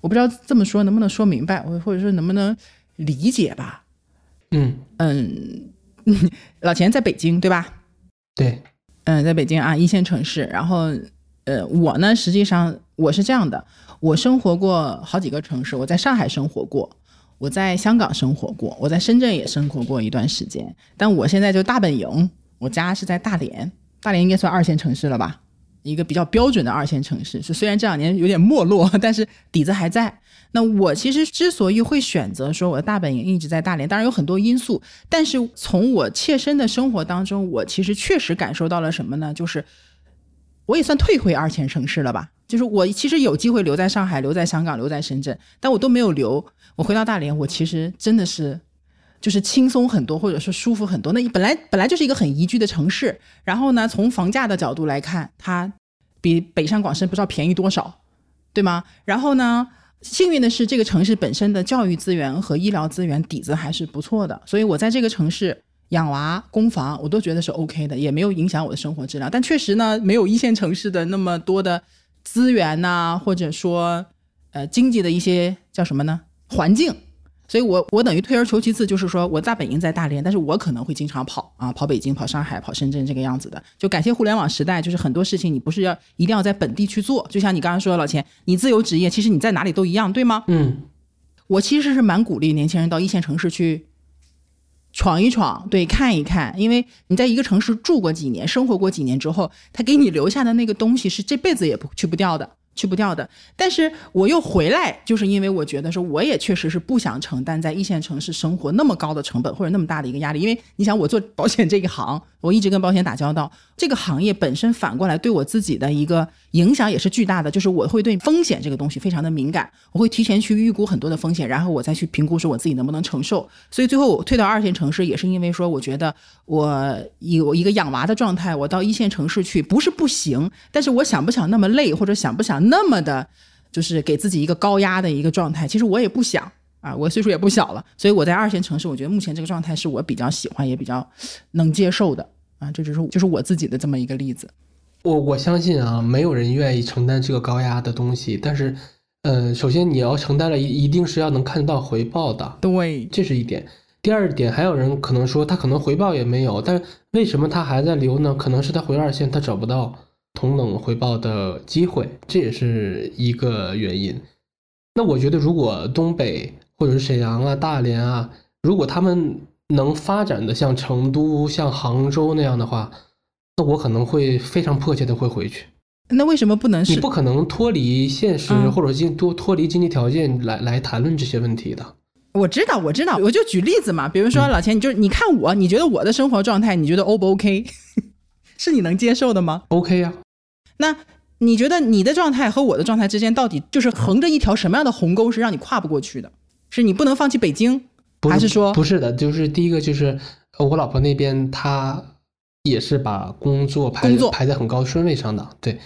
我不知道这么说能不能说明白，我或者说能不能理解吧？嗯嗯，老钱在北京对吧？对，嗯，在北京啊，一线城市。然后，呃，我呢，实际上我是这样的。我生活过好几个城市，我在上海生活过，我在香港生活过，我在深圳也生活过一段时间。但我现在就大本营，我家是在大连，大连应该算二线城市了吧？一个比较标准的二线城市。是虽然这两年有点没落，但是底子还在。那我其实之所以会选择说我的大本营一直在大连，当然有很多因素，但是从我切身的生活当中，我其实确实感受到了什么呢？就是我也算退回二线城市了吧。就是我其实有机会留在上海、留在香港、留在深圳，但我都没有留。我回到大连，我其实真的是就是轻松很多，或者说舒服很多。那本来本来就是一个很宜居的城市，然后呢，从房价的角度来看，它比北上广深不知道便宜多少，对吗？然后呢，幸运的是这个城市本身的教育资源和医疗资源底子还是不错的，所以我在这个城市养娃、供房，我都觉得是 OK 的，也没有影响我的生活质量。但确实呢，没有一线城市的那么多的。资源呐，或者说，呃，经济的一些叫什么呢？环境，所以我我等于退而求其次，就是说我大本营在大连，但是我可能会经常跑啊，跑北京、跑上海、跑深圳这个样子的。就感谢互联网时代，就是很多事情你不是要一定要在本地去做，就像你刚刚说的老钱，你自由职业，其实你在哪里都一样，对吗？嗯，我其实是蛮鼓励年轻人到一线城市去。闯一闯，对，看一看，因为你在一个城市住过几年，生活过几年之后，他给你留下的那个东西是这辈子也不去不掉的。去不掉的，但是我又回来，就是因为我觉得说，我也确实是不想承担在一线城市生活那么高的成本或者那么大的一个压力。因为你想，我做保险这一行，我一直跟保险打交道，这个行业本身反过来对我自己的一个影响也是巨大的，就是我会对风险这个东西非常的敏感，我会提前去预估很多的风险，然后我再去评估说我自己能不能承受。所以最后我退到二线城市，也是因为说，我觉得我有一个养娃的状态，我到一线城市去不是不行，但是我想不想那么累，或者想不想。那么的，就是给自己一个高压的一个状态。其实我也不想啊，我岁数也不小了，所以我在二线城市，我觉得目前这个状态是我比较喜欢也比较能接受的啊。这只是就是我自己的这么一个例子。我我相信啊，没有人愿意承担这个高压的东西。但是，呃，首先你要承担了，一一定是要能看得到回报的。对，这是一点。第二点，还有人可能说他可能回报也没有，但为什么他还在留呢？可能是他回二线他找不到。同等回报的机会，这也是一个原因。那我觉得，如果东北或者是沈阳啊、大连啊，如果他们能发展的像成都、像杭州那样的话，那我可能会非常迫切的会回去。那为什么不能？你不可能脱离现实，或者经多脱离经济条件来来谈论这些问题的。我知道，我知道，我就举例子嘛，比如说老钱，你就是你看我，你觉得我的生活状态，你觉得 O 不 OK？是你能接受的吗？OK 呀。那你觉得你的状态和我的状态之间，到底就是横着一条什么样的鸿沟是让你跨不过去的？是你不能放弃北京，不还是说不是的？就是第一个就是呃我老婆那边她也是把工作排排在很高顺位上的，对，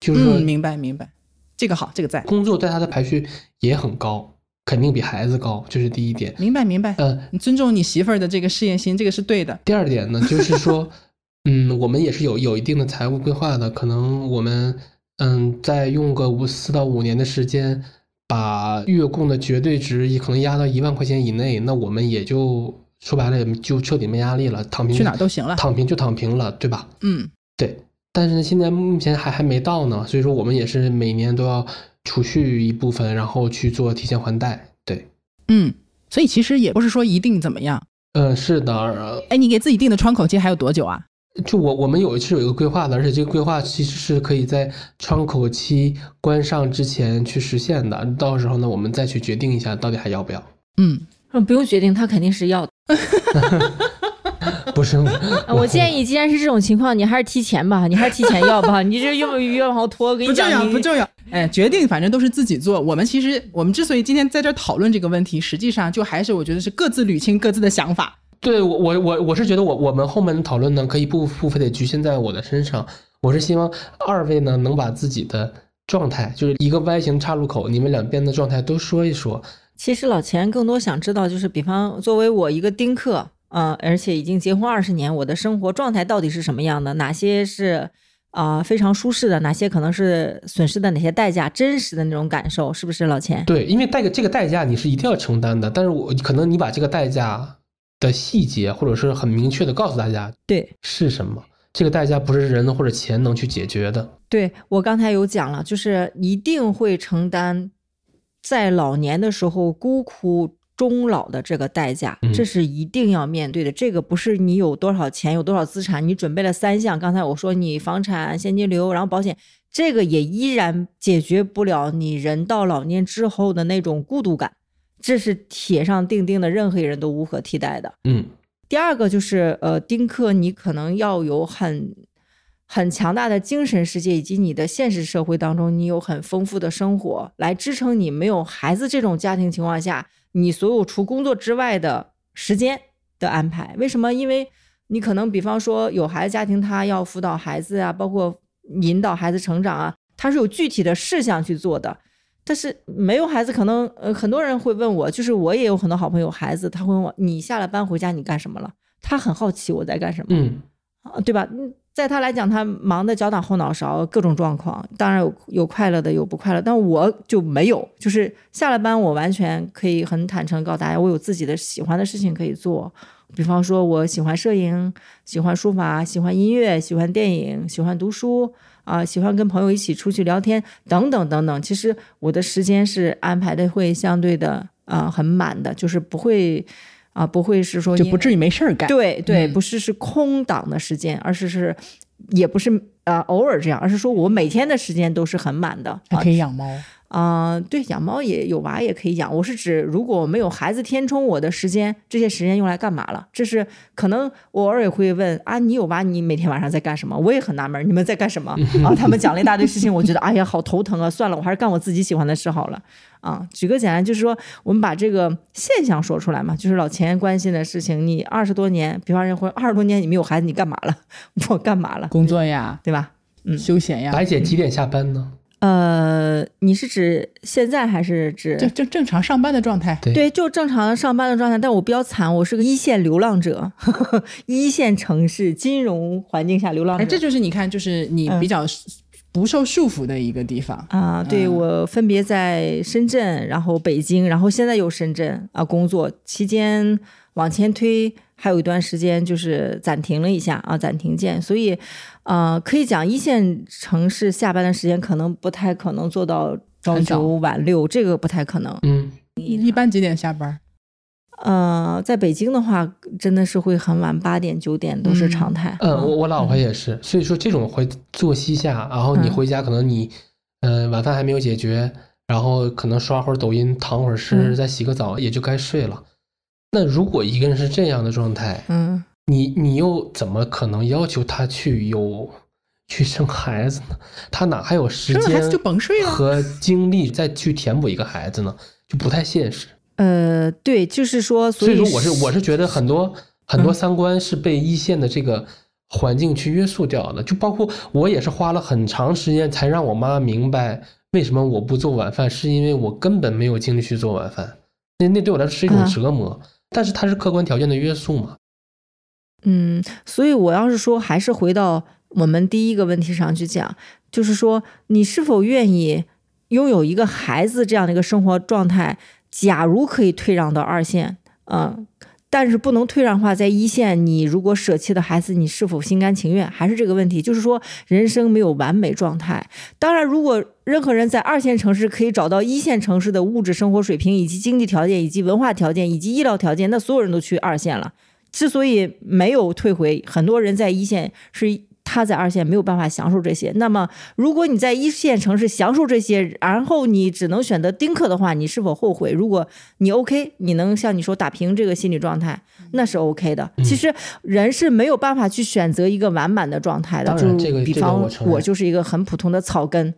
就是明白明白，这个好，这个在，工作在她的排序也很高，肯定比孩子高，这是第一点。明白明白。呃，你尊重你媳妇儿的这个事业心，这个是对的。第二点呢，就是说，嗯，我们也是有有一定的财务规划的，可能我们嗯再用个五四到五年的时间，把月供的绝对值也可能压到一万块钱以内，那我们也就说白了也就彻底没压力了，躺平去哪儿都行了躺平就躺平了，对吧？嗯，对。但是呢，现在目前还还没到呢，所以说我们也是每年都要储蓄一部分，然后去做提前还贷。对，嗯，所以其实也不是说一定怎么样。嗯，是的，呃哎，你给自己定的窗口期还有多久啊？就我我们有是有一个规划的，而且这个规划其实是可以在窗口期关上之前去实现的。到时候呢，我们再去决定一下到底还要不要。嗯，不用决定，他肯定是要的。不是，啊我建议，既然是这种情况，你还是提前吧，你还是提前要吧，你这越越往后拖，给你，不重要，不重要。哎，决定反正都是自己做。我们其实，我们之所以今天在这儿讨论这个问题，实际上就还是我觉得是各自捋清各自的想法。对我我我我是觉得我我们后面的讨论呢，可以不不非得局限在我的身上。我是希望二位呢能把自己的状态，就是一个 Y 型岔路口，你们两边的状态都说一说。其实老钱更多想知道，就是比方作为我一个丁克，嗯、而且已经结婚二十年，我的生活状态到底是什么样的？哪些是啊、非常舒适的？哪些可能是损失的哪些代价？真实的那种感受，是不是老钱？对，因为代个这个代价你是一定要承担的，但是我可能你把这个代价的细节，或者是很明确的告诉大家对是什么，这个代价不是人或者钱能去解决的。对，我刚才有讲了，就是一定会承担在老年的时候孤苦终老的这个代价，嗯这是一定要面对的。这个不是你有多少钱、有多少资产，你准备了三项。刚才我说你房产、现金流，然后保险，这个也依然解决不了你人到老年之后的那种孤独感，这是铁上钉钉的，任何人都无可替代的。嗯第二个就是呃，丁克你可能要有很很强大的精神世界，以及你的现实社会当中，你有很丰富的生活来支撑你没有孩子这种家庭情况下，你所有除工作之外的时间的安排。为什么？因为你可能比方说有孩子家庭，他要辅导孩子啊，包括引导孩子成长啊，他是有具体的事项去做的。但是没有孩子，可能呃很多人会问我，就是我也有很多好朋友孩子，他会问我你下了班回家你干什么了？他很好奇我在干什么。嗯啊，对吧？嗯，在他来讲，他忙得脚打后脑勺，各种状况，当然有有快乐的，有不快乐，但我就没有，就是下了班，我完全可以很坦诚告诉大家，我有自己的喜欢的事情可以做，比方说我喜欢摄影，喜欢书法，喜欢音乐，喜欢电影，喜欢读书啊、喜欢跟朋友一起出去聊天，等等等等。其实我的时间是安排的会相对的啊、很满的，就是不会啊、不会是说就不至于没事儿干。对对，嗯不是是空档的时间，而是是也不是啊偶尔这样，而是说我每天的时间都是很满的还啊可以养猫。啊、对，养猫也有娃也可以养。我是指，如果没有孩子填充我的时间，这些时间用来干嘛了？这是可能我偶尔也会问啊，你有娃，你每天晚上在干什么？我也很纳闷，你们在干什么啊？他们讲了一大堆事情，我觉得哎呀，好头疼啊！算了，我还是干我自己喜欢的事好了。啊，举个简单，就是说，我们把这个现象说出来嘛，就是老钱关心的事情。你二十多年，比方说或二十多年你没有孩子，你干嘛了？我干嘛了？工作呀，对吧？嗯休闲呀，白姐几点下班呢？呃，你是指现在还是指就就正常上班的状态。对对，就正常上班的状态，但我比较惨，我是个一线流浪者，呵 呵一线城市金融环境下流浪者。哎，这就是你看，就是你嗯比较不受束缚的一个地方。啊，对、嗯我分别在深圳，然后北京，然后现在又深圳啊工作期间往前推，还有一段时间就是暂停了一下啊，暂停键，所以呃，可以讲一线城市下班的时间可能不太可能做到朝九晚六，这个不太可能。嗯，一般几点下班？呃，在北京的话，真的是会很晚，八点九点都是嗯常态。嗯，啊我我老婆也是，所以说这种回作息下，然后你嗯回家可能你，嗯、晚饭还没有解决，然后可能刷会儿抖音，躺会儿尸，嗯再洗个澡，也就该睡了。那如果一个人是这样的状态，嗯，你你又怎么可能要求他去有去生孩子呢？他哪还有时间和精力再去填补一个孩子呢？就不太现实。呃，对，就是说，所以说我是我是觉得很多很多三观是被一线的这个环境去约束掉的，就包括我也是花了很长时间才让我妈明白为什么我不做晚饭，是因为我根本没有精力去做晚饭，那那对我来说是一种折磨，但是它是客观条件的约束嘛。嗯，所以我要是说，还是回到我们第一个问题上去讲，就是说你是否愿意拥有一个孩子这样的一个生活状态？假如可以退让到二线，嗯，但是不能退让化，在一线，你如果舍弃的孩子，你是否心甘情愿？还是这个问题，就是说人生没有完美状态。当然，如果任何人在二线城市可以找到一线城市的物质生活水平，以及经济条件，以及文化条件，以及医疗条件，那所有人都去二线了。之所以没有退回，很多人在一线是。他在二线没有办法享受这些，那么如果你在一线城市享受这些，然后你只能选择丁克的话，你是否后悔？如果你 OK，你能像你说打平这个心理状态，那是 OK 的。其实人是没有办法去选择一个完满的状态的。就比方我就是一个很普通的草根，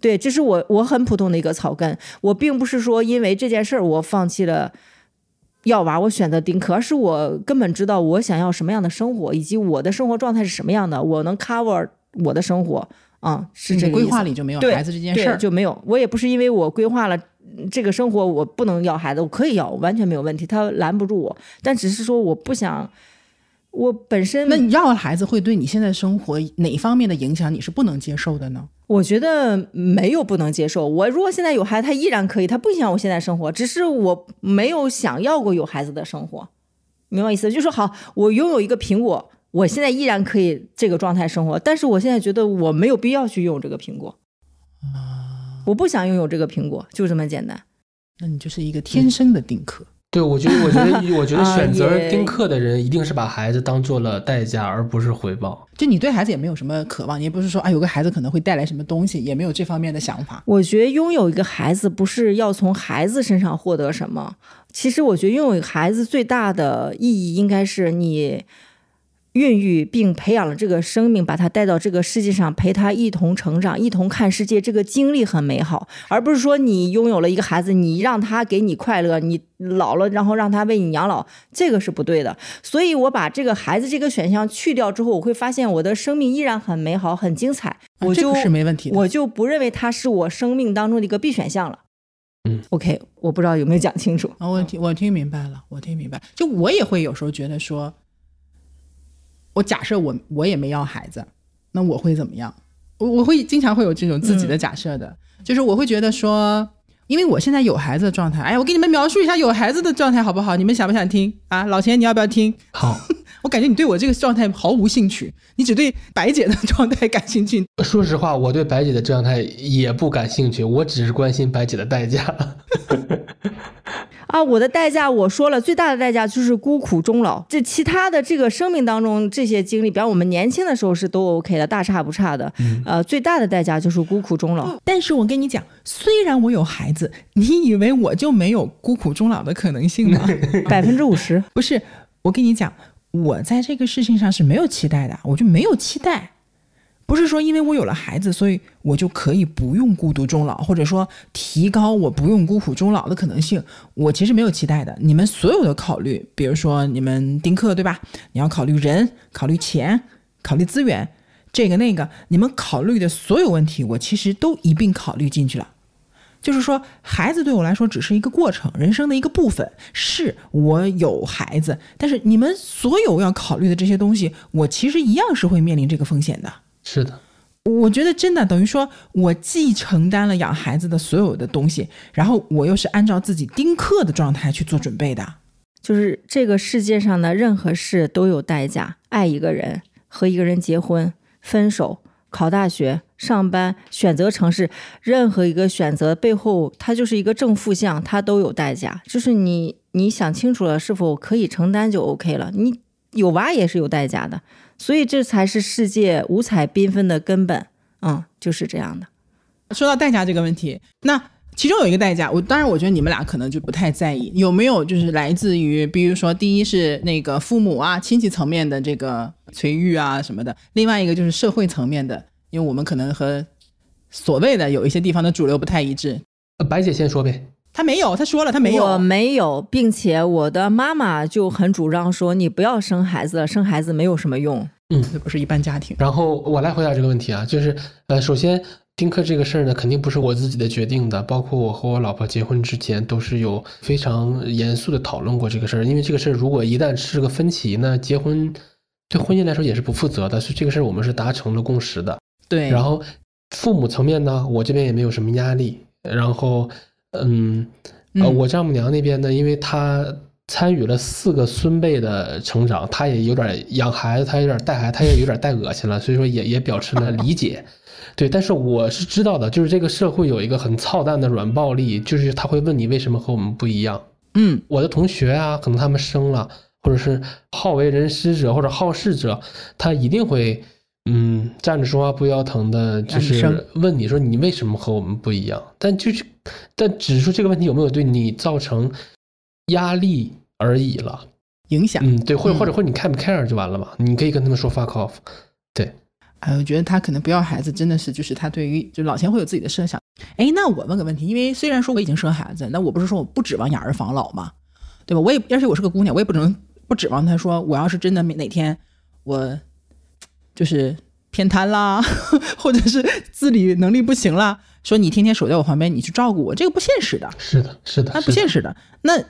对，这是我我很普通的一个草根。我并不是说因为这件事儿我放弃了。要娃，我选择丁克，而是我根本知道我想要什么样的生活，以及我的生活状态是什么样的，我能 cover 我的生活啊，是这个规划里就没有孩子这件事儿就没有。我也不是因为我规划了这个生活，我不能要孩子，我可以要，完全没有问题，他拦不住我。但只是说我不想，我本身那你要孩子会对你现在生活哪方面的影响你是不能接受的呢？我觉得没有不能接受。我如果现在有孩子，他依然可以，他不影响我现在生活，只是我没有想要过有孩子的生活，明白意思？就说好，我拥有一个苹果，我现在依然可以这个状态生活，但是我现在觉得我没有必要去拥有这个苹果，啊，我不想拥有这个苹果，就这么简单。那你就是一个天生的丁克。对，我觉得，我觉得，我觉得选择丁克的人一定是把孩子当做了代价，而不是回报。就你对孩子也没有什么渴望，你也不是说啊，有个孩子可能会带来什么东西，也没有这方面的想法。我觉得拥有一个孩子不是要从孩子身上获得什么，其实我觉得拥有一个孩子最大的意义应该是你。孕育并培养了这个生命，把他带到这个世界上，陪他一同成长，一同看世界，这个经历很美好，而不是说你拥有了一个孩子，你让他给你快乐，你老了然后让他为你养老，这个是不对的。所以我把这个孩子这个选项去掉之后，我会发现我的生命依然很美好，很精彩。我就是没问题，我就不认为他是我生命当中的一个必选项了。嗯，OK，我不知道有没有讲清楚。我听我听明白了，我听明白。就我也会有时候觉得说。我假设我我也没要孩子，那我会怎么样？我我会经常会有这种自己的假设的，就是我会觉得说，因为我现在有孩子的状态，哎，我给你们描述一下有孩子的状态好不好？你们想不想听啊？老钱，你要不要听？好，我感觉你对我这个状态毫无兴趣，你只对白姐的 状态感兴趣。说实话，我对白姐的状态也不感兴趣，我只是关心白姐的代价。啊，我的代价我说了，最大的代价就是孤苦终老。这其他的这个生命当中这些经历，比方我们年轻的时候是都 OK 的，大差不差的。呃，最大的代价就是孤苦终老。但是我跟你讲，虽然我有孩子，你以为我就没有孤苦终老的可能性吗？百分之五十 不是。我跟你讲，我在这个事情上是没有期待的，我就没有期待。不是说因为我有了孩子，所以我就可以不用孤独终老，或者说提高我不用孤苦终老的可能性。我其实没有期待的。你们所有的考虑，比如说你们丁克对吧？你要考虑人，考虑钱，考虑资源，这个那个，你们考虑的所有问题，我其实都一并考虑进去了。就是说，孩子对我来说只是一个过程，人生的一个部分。是我有孩子，但是你们所有要考虑的这些东西，我其实一样是会面临这个风险的。是的，我觉得真的等于说，我既承担了养孩子的所有的东西，然后我又是按照自己丁克的状态去做准备的。就是这个世界上的任何事都有代价，爱一个人、和一个人结婚、分手、考大学、上班、选择城市，任何一个选择背后，它就是一个正负向，它都有代价。就是你你想清楚了，是否可以承担就 OK 了。你有娃也是有代价的。所以这才是世界五彩缤纷的根本，嗯，就是这样的。说到代价这个问题，那其中有一个代价，我当然我觉得你们俩可能就不太在意，有没有就是来自于，比如说第一是那个父母啊、亲戚层面的这个垂育啊什么的，另外一个就是社会层面的，因为我们可能和所谓的有一些地方的主流不太一致。白姐先说呗。他没有，他说了他没有，我没有，并且我的妈妈就很主张说你不要生孩子了，生孩子没有什么用。嗯，这不是一般家庭。然后我来回答这个问题啊，就是呃，首先丁克这个事儿呢，肯定不是我自己的决定的，包括我和我老婆结婚之前都是有非常严肃的讨论过这个事儿，因为这个事儿如果一旦是个分歧，那结婚对婚姻来说也是不负责的，所以这个事儿我们是达成了共识的。对，然后父母层面呢，我这边也没有什么压力，然后。嗯，呃，我丈母娘那边呢，因为她参与了四个孙辈的成长，他也有点养孩子，他有点带孩子，他也有点带恶心了，所以说也也表示了理解。对，但是我是知道的，就是这个社会有一个很操蛋的软暴力，就是他会问你为什么和我们不一样。嗯，我的同学啊，可能他们生了，或者是好为人师者或者好事者，他一定会。嗯，站着说话不腰疼的，就是问你说你为什么和我们不一样？但就是，但只是说这个问题有没有对你造成压力而已了，影响。嗯，对，或者或者或者你 care 不 care 就完了嘛？你可以跟他们说 fuck off。对，哎，我觉得他可能不要孩子，真的是就是他对于就老钱会有自己的设想。哎，那我问个问题，因为虽然说我已经生孩子，那我不是说我不指望养儿防老嘛，对吧？我也而且我是个姑娘，我也不能不指望他说我要是真的哪天我。就是偏瘫啦，或者是自理能力不行啦，说你天天守在我旁边，你去照顾我，这个不现实的。是的，是的，那不现实的。那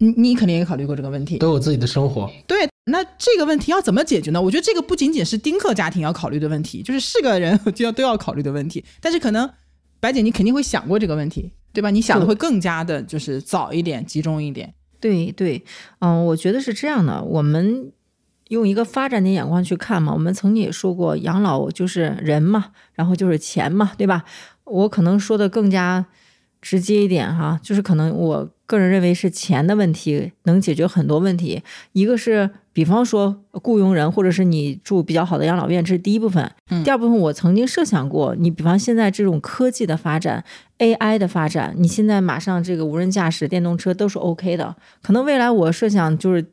你你肯定也考虑过这个问题，都有自己的生活。对，那这个问题要怎么解决呢？我觉得这个不仅仅是丁克家庭要考虑的问题，就是是个人就要都要考虑的问题。但是可能白姐你肯定会想过这个问题，对吧？你想的会更加的就是早一点，集中一点。对对，嗯，我觉得是这样的，我们。用一个发展的眼光去看嘛，我们曾经也说过，养老就是人嘛，然后就是钱嘛，对吧？我可能说的更加直接一点哈，就是可能我个人认为是钱的问题能解决很多问题。一个是，比方说雇佣人，或者是你住比较好的养老院，这是第一部分。第二部分，我曾经设想过，你比方现在这种科技的发展，AI 的发展，你现在马上这个无人驾驶电动车都是 OK 的，可能未来我设想就是。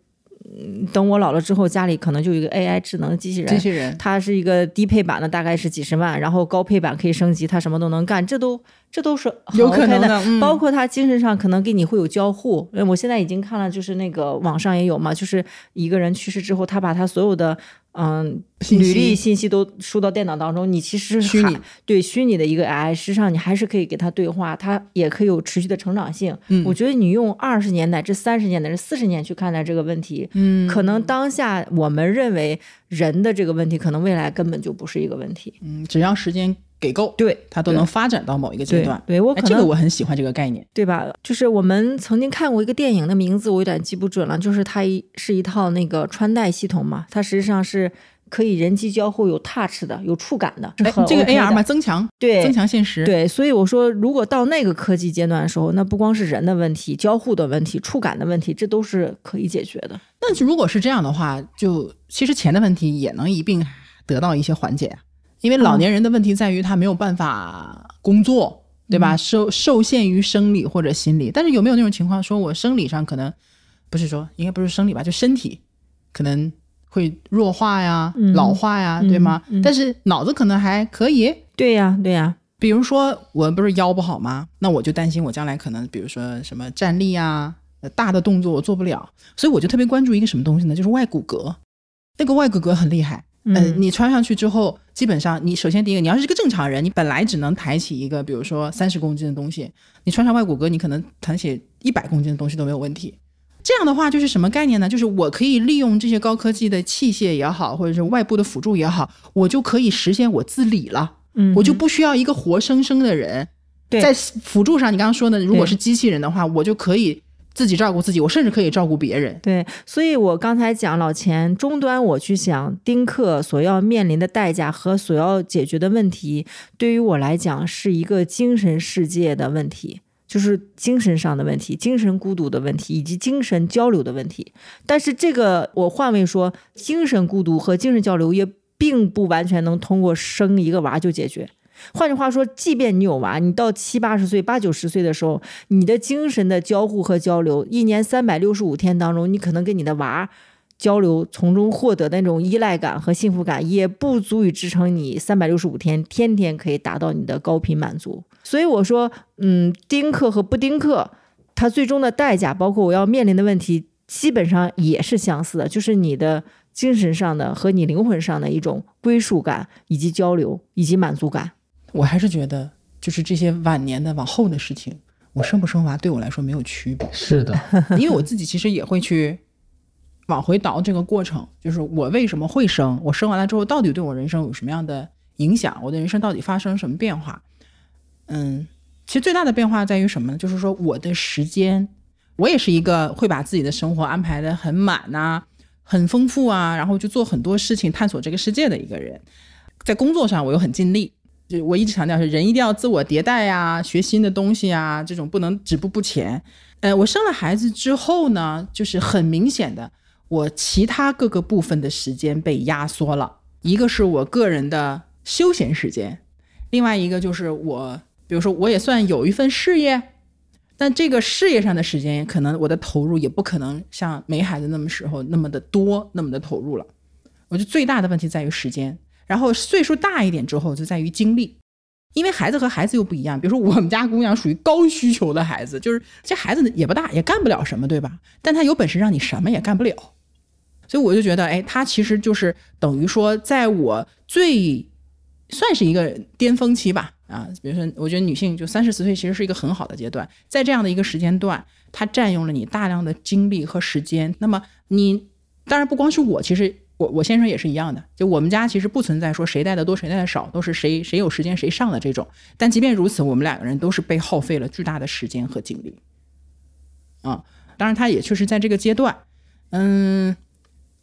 等我老了之后，家里可能就有一个 AI 智能机器人。机器人，它是一个低配版的，大概是几十万，然后高配版可以升级，它什么都能干，这都这都是有可能的。包括它精神上可能跟你会有交互。我现在已经看了，就是那个网上也有嘛，就是一个人去世之后，他把他所有的。嗯，履历信息都输到电脑当中，你其实虚拟对虚拟的一个 AI，实际上你还是可以给它对话，它也可以有持续的成长性。嗯，我觉得你用二十年乃至三十年乃至四十年去看待这个问题，嗯，可能当下我们认为人的这个问题，可能未来根本就不是一个问题。嗯，只要时间。给够，对它都能发展到某一个阶段。对我可能这个我很喜欢这个概念，对吧？就是我们曾经看过一个电影的名字，我有点记不准了。就是它一是一套那个穿戴系统嘛，它实际上是可以人机交互、有 touch 的、有触感的。哎，这个 AR 嘛，增强对增强现实。对，所以我说，如果到那个科技阶段的时候，那不光是人的问题、交互的问题、触感的问题，这都是可以解决的。那如果是这样的话，就其实钱的问题也能一并得到一些缓解。因为老年人的问题在于他没有办法工作，对吧？受受限于生理或者心理。但是有没有那种情况，说我生理上可能不是说应该不是生理吧，就身体可能会弱化呀、老化呀，对吗？但是脑子可能还可以。对呀，对呀。比如说我不是腰不好吗？那我就担心我将来可能，比如说什么站立啊、大的动作我做不了，所以我就特别关注一个什么东西呢？就是外骨骼。那个外骨骼很厉害。嗯，你穿上去之后，基本上你首先第一个，你要是一个正常人，你本来只能抬起一个，比如说三十公斤的东西，你穿上外骨骼，你可能抬起一百公斤的东西都没有问题。这样的话就是什么概念呢？就是我可以利用这些高科技的器械也好，或者是外部的辅助也好，我就可以实现我自理了。嗯，我就不需要一个活生生的人在辅助上。你刚刚说的，如果是机器人的话，我就可以。自己照顾自己，我甚至可以照顾别人。对，所以我刚才讲老钱终端，我去想丁克所要面临的代价和所要解决的问题，对于我来讲是一个精神世界的问题，就是精神上的问题、精神孤独的问题以及精神交流的问题。但是这个我换位说，精神孤独和精神交流也并不完全能通过生一个娃就解决。换句话说，即便你有娃，你到七八十岁、八九十岁的时候，你的精神的交互和交流，一年三百六十五天当中，你可能跟你的娃交流，从中获得那种依赖感和幸福感，也不足以支撑你三百六十五天天天可以达到你的高频满足。所以我说，嗯，丁克和不丁克，它最终的代价，包括我要面临的问题，基本上也是相似的，就是你的精神上的和你灵魂上的一种归属感，以及交流，以及满足感。我还是觉得，就是这些晚年的往后的事情，我生不生娃对我来说没有区别。是的，因为我自己其实也会去往回倒这个过程，就是我为什么会生，我生完了之后到底对我人生有什么样的影响，我的人生到底发生什么变化？嗯。其实最大的变化在于什么呢？就是说我的时间，我也是一个会把自己的生活安排的很满呐，很丰富啊，然后就做很多事情，探索这个世界的一个人。在工作上我又很尽力，就我一直强调是人一定要自我迭代呀，学新的东西啊，这种不能止步不前。呃，我生了孩子之后呢，就是很明显的，我其他各个部分的时间被压缩了，一个是我个人的休闲时间，另外一个就是我。比如说，我也算有一份事业，但这个事业上的时间，可能我的投入也不可能像没孩子那么时候那么的多，那么的投入了。我觉得最大的问题在于时间，然后岁数大一点之后就在于精力，因为孩子和孩子又不一样。比如说，我们家姑娘属于高需求的孩子，就是这孩子也不大，也干不了什么，对吧？但他有本事让你什么也干不了，所以我就觉得，哎，他其实就是等于说，在我最算是一个巅峰期吧。啊，比如说，我觉得女性就三十四岁其实是一个很好的阶段，在这样的一个时间段，它占用了你大量的精力和时间。那么你当然不光是我，其实我我先生也是一样的，就我们家其实不存在说谁带的多谁带的少，都是谁谁有时间谁上的这种。但即便如此，我们两个人都是被耗费了巨大的时间和精力。啊，当然他也确实在这个阶段，嗯，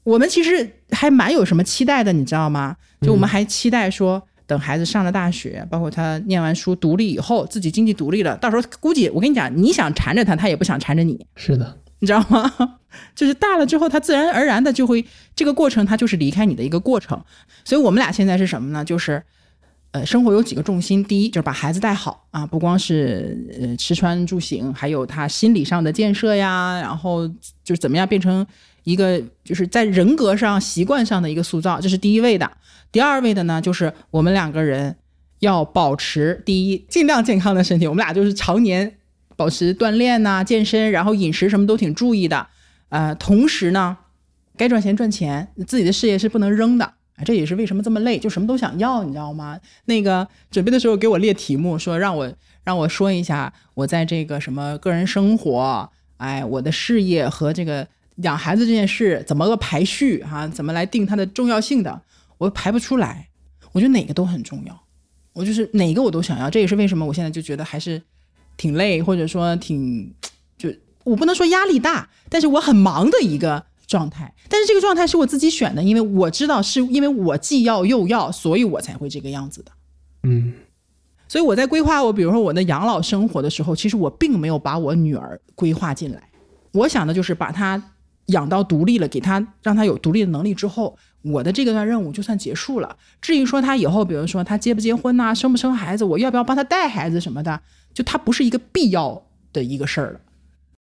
我们其实还蛮有什么期待的，你知道吗？就我们还期待说。等孩子上了大学，包括他念完书独立以后，自己经济独立了，到时候估计我跟你讲，你想缠着他，他也不想缠着你。是的，你知道吗？就是大了之后，他自然而然的就会这个过程，他就是离开你的一个过程。所以我们俩现在是什么呢？就是呃，生活有几个重心，第一就是把孩子带好啊，不光是呃吃穿住行，还有他心理上的建设呀，然后就是怎么样变成一个就是在人格上、习惯上的一个塑造，这是第一位的。第二位的呢，就是我们两个人要保持第一，尽量健康的身体。我们俩就是常年保持锻炼呐、健身，然后饮食什么都挺注意的。呃，同时呢，该赚钱赚钱，自己的事业是不能扔的。这也是为什么这么累，就什么都想要，你知道吗？那个准备的时候给我列题目，说让我让我说一下我在这个什么个人生活，哎，我的事业和这个养孩子这件事怎么个排序哈？怎么来定它的重要性的？我排不出来，我觉得哪个都很重要，我就是哪个我都想要，这也是为什么我现在就觉得还是挺累，或者说挺 就我不能说压力大，但是我很忙的一个状态。但是这个状态是我自己选的，因为我知道是因为我既要又要，所以我才会这个样子的。嗯，所以我在规划我比如说我的养老生活的时候，其实我并没有把我女儿规划进来，我想的就是把她养到独立了，给她让她有独立的能力之后。我的这个段任务就算结束了。至于说他以后，比如说他结不结婚呐，生不生孩子，我要不要帮他带孩子什么的，就它不是一个必要的一个事儿了。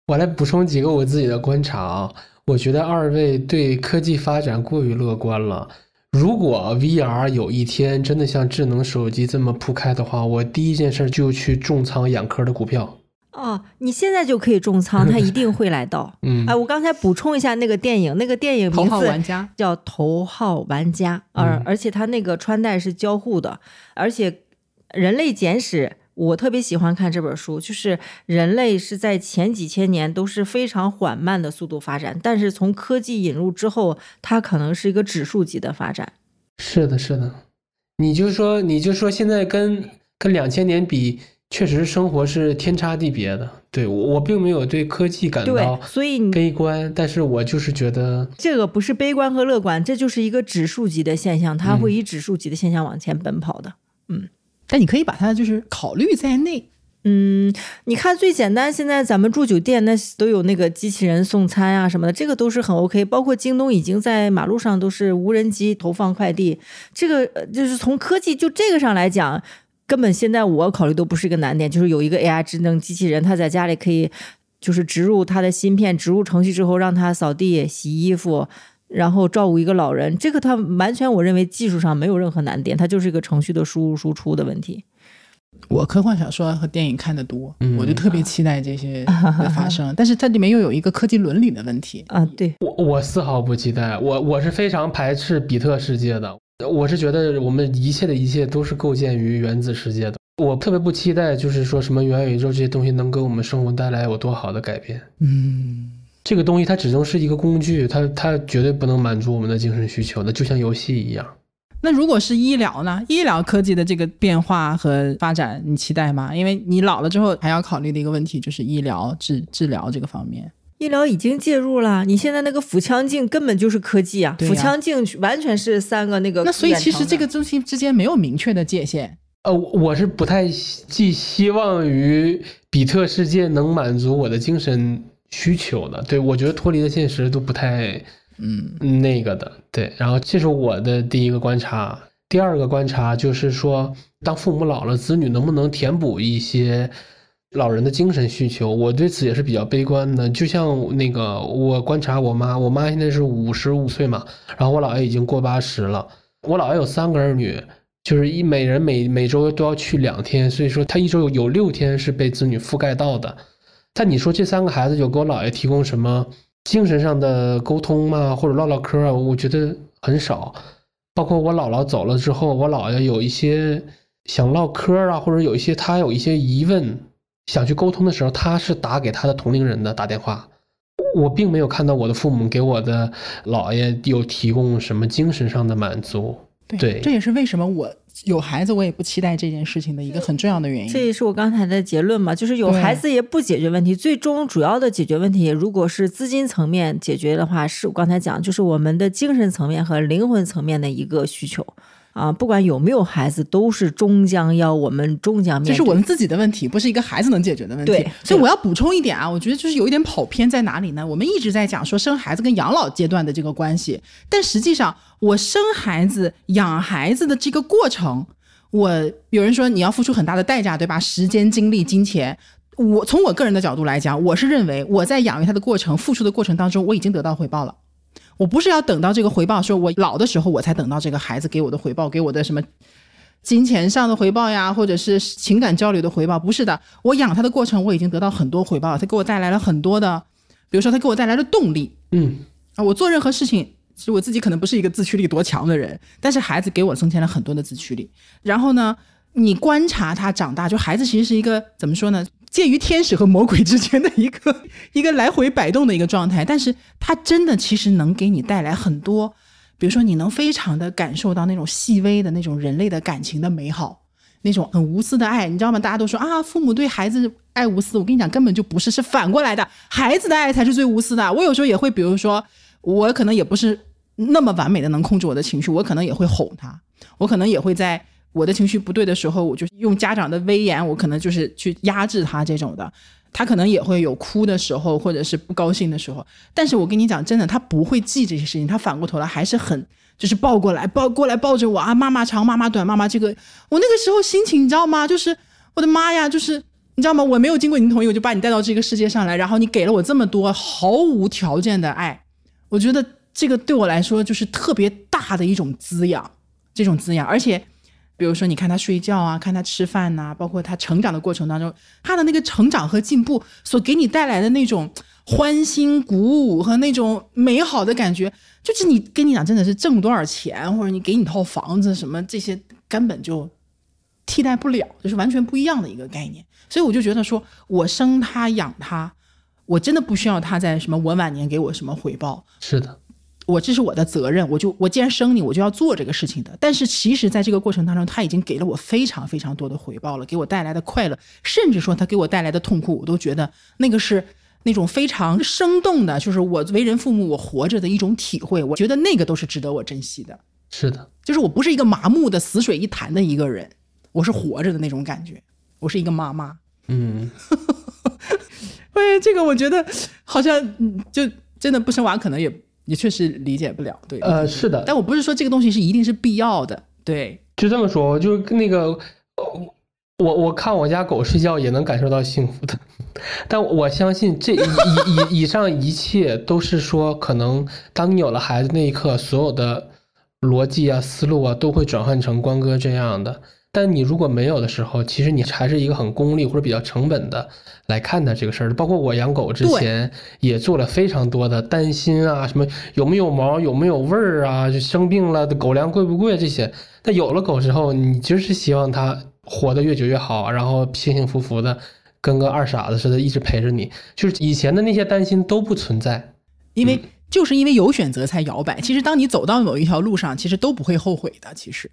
我来补充几个我自己的观察啊，我觉得二位对科技发展过于乐观了。如果 VR 有一天真的像智能手机这么铺开的话，我第一件事就去重仓眼科的股票。哦，你现在就可以重仓，它一定会来到。嗯，哎，我刚才补充一下那个电影，那个电影名字叫《头号玩家》，而而且它那个穿戴是交互的，而且《人类简史》，我特别喜欢看这本书，就是人类是在前几千年都是非常缓慢的速度发展，但是从科技引入之后，它可能是一个指数级的发展。是的，是的，你就说，你就说现在跟跟两千年比。确实，生活是天差地别的。对我，我并没有对科技感到所以悲观，但是我就是觉得这个不是悲观和乐观，这就是一个指数级的现象，它会以指数级的现象往前奔跑的。嗯，但你可以把它就是考虑在内。嗯，你看最简单，现在咱们住酒店那都有那个机器人送餐啊什么的，这个都是很 OK。包括京东已经在马路上都是无人机投放快递，这个就是从科技就这个上来讲。根本现在我考虑都不是一个难点，就是有一个 AI 智能机器人，它在家里可以就是植入它的芯片，植入程序之后让它扫地、洗衣服，然后照顾一个老人。这个它完全我认为技术上没有任何难点，它就是一个程序的输入输出的问题。我科幻小说和电影看的多，我就特别期待这些的发生。但是它里面又有一个科技伦理的问题啊。对我，我丝毫不期待。我我是非常排斥比特世界的。我是觉得我们一切的一切都是构建于原子世界的。我特别不期待，就是说什么元宇宙这些东西能给我们生活带来有多好的改变。嗯，这个东西它只能是一个工具，它它绝对不能满足我们的精神需求的，就像游戏一样。那如果是医疗呢？医疗科技的这个变化和发展，你期待吗？因为你老了之后还要考虑的一个问题就是医疗治治疗这个方面。医疗已经介入了，你现在那个腹腔镜根本就是科技啊！腹腔镜完全是三个那个。那所以其实这个东西之间没有明确的界限。呃，我是不太寄希望于比特世界能满足我的精神需求的。对我觉得脱离了现实都不太。嗯，那个的对，然后这是我的第一个观察。第二个观察就是说，当父母老了，子女能不能填补一些老人的精神需求？我对此也是比较悲观的。就像那个，我观察我妈，我妈现在是五十五岁嘛，然后我姥爷已经过八十了。我姥爷有三个儿女，就是一每人每每周都要去两天，所以说他一周有有六天是被子女覆盖到的。但你说这三个孩子有给我姥爷提供什么？精神上的沟通嘛，或者唠唠嗑啊，我觉得很少。包括我姥姥走了之后，我姥爷有一些想唠嗑啊，或者有一些他有一些疑问想去沟通的时候，他是打给他的同龄人的打电话。我并没有看到我的父母给我的姥爷有提供什么精神上的满足。对，这也是为什么我。有孩子，我也不期待这件事情的一个很重要的原因。这也是我刚才的结论嘛，就是有孩子也不解决问题。最终主要的解决问题，如果是资金层面解决的话，是我刚才讲，就是我们的精神层面和灵魂层面的一个需求。啊，不管有没有孩子，都是终将要我们终将面对。这是我们自己的问题，不是一个孩子能解决的问题。对，所以我要补充一点啊，我觉得就是有一点跑偏在哪里呢？我们一直在讲说生孩子跟养老阶段的这个关系，但实际上我生孩子、养孩子的这个过程，我有人说你要付出很大的代价，对吧？时间、精力、金钱。我从我个人的角度来讲，我是认为我在养育他的过程、付出的过程当中，我已经得到回报了。我不是要等到这个回报，说我老的时候我才等到这个孩子给我的回报，给我的什么金钱上的回报呀，或者是情感交流的回报，不是的。我养他的过程我已经得到很多回报，他给我带来了很多的，比如说他给我带来了动力。嗯啊，我做任何事情，其实我自己可能不是一个自驱力多强的人，但是孩子给我增添了很多的自驱力。然后呢，你观察他长大，就孩子其实是一个怎么说呢？介于天使和魔鬼之间的一个 一个来回摆动的一个状态，但是他真的其实能给你带来很多，比如说你能非常的感受到那种细微的那种人类的感情的美好，那种很无私的爱，你知道吗？大家都说啊，父母对孩子爱无私，我跟你讲，根本就不是，是反过来的，孩子的爱才是最无私的。我有时候也会，比如说，我可能也不是那么完美的能控制我的情绪，我可能也会哄他，我可能也会在。我的情绪不对的时候，我就用家长的威严，我可能就是去压制他这种的。他可能也会有哭的时候，或者是不高兴的时候。但是我跟你讲，真的，他不会记这些事情。他反过头来还是很，就是抱过来，抱过来抱着我啊，妈妈长，妈妈短，妈妈这个。我那个时候心情你知道吗？就是我的妈呀，就是你知道吗？我没有经过你同意，我就把你带到这个世界上来，然后你给了我这么多毫无条件的爱，我觉得这个对我来说就是特别大的一种滋养，这种滋养，而且。比如说，你看他睡觉啊，看他吃饭呐，包括他成长的过程当中，他的那个成长和进步所给你带来的那种欢欣鼓舞和那种美好的感觉，就是你跟你讲，真的是挣多少钱或者你给你套房子什么这些根本就替代不了，就是完全不一样的一个概念。所以我就觉得说，我生他养他，我真的不需要他在什么我晚年给我什么回报。是的。我这是我的责任，我就我既然生你，我就要做这个事情的。但是其实，在这个过程当中，他已经给了我非常非常多的回报了，给我带来的快乐，甚至说他给我带来的痛苦，我都觉得那个是那种非常生动的，就是我为人父母，我活着的一种体会。我觉得那个都是值得我珍惜的。是的，就是我不是一个麻木的死水一潭的一个人，我是活着的那种感觉。我是一个妈妈。嗯，哎，这个我觉得好像就真的不生娃，可能也。也确实理解不了，对，呃，是的，但我不是说这个东西是一定是必要的，对，就这么说，就是那个，我我看我家狗睡觉也能感受到幸福的，但我相信这以以以上一切都是说，可能当你有了孩子那一刻，所有的逻辑啊、思路啊都会转换成关哥这样的，但你如果没有的时候，其实你还是一个很功利或者比较成本的来看待这个事儿。包括我养狗之前也做了非常多的担心啊，什么有没有毛，有没有味儿啊，就生病了，狗粮贵不贵这些。但有了狗之后，你就是希望它活得越久越好，然后幸幸福福的，跟个二傻子似的，一直陪着你。就是以前的那些担心都不存在，因为就是因为有选择才摇摆。其实当你走到某一条路上，其实都不会后悔的。其实。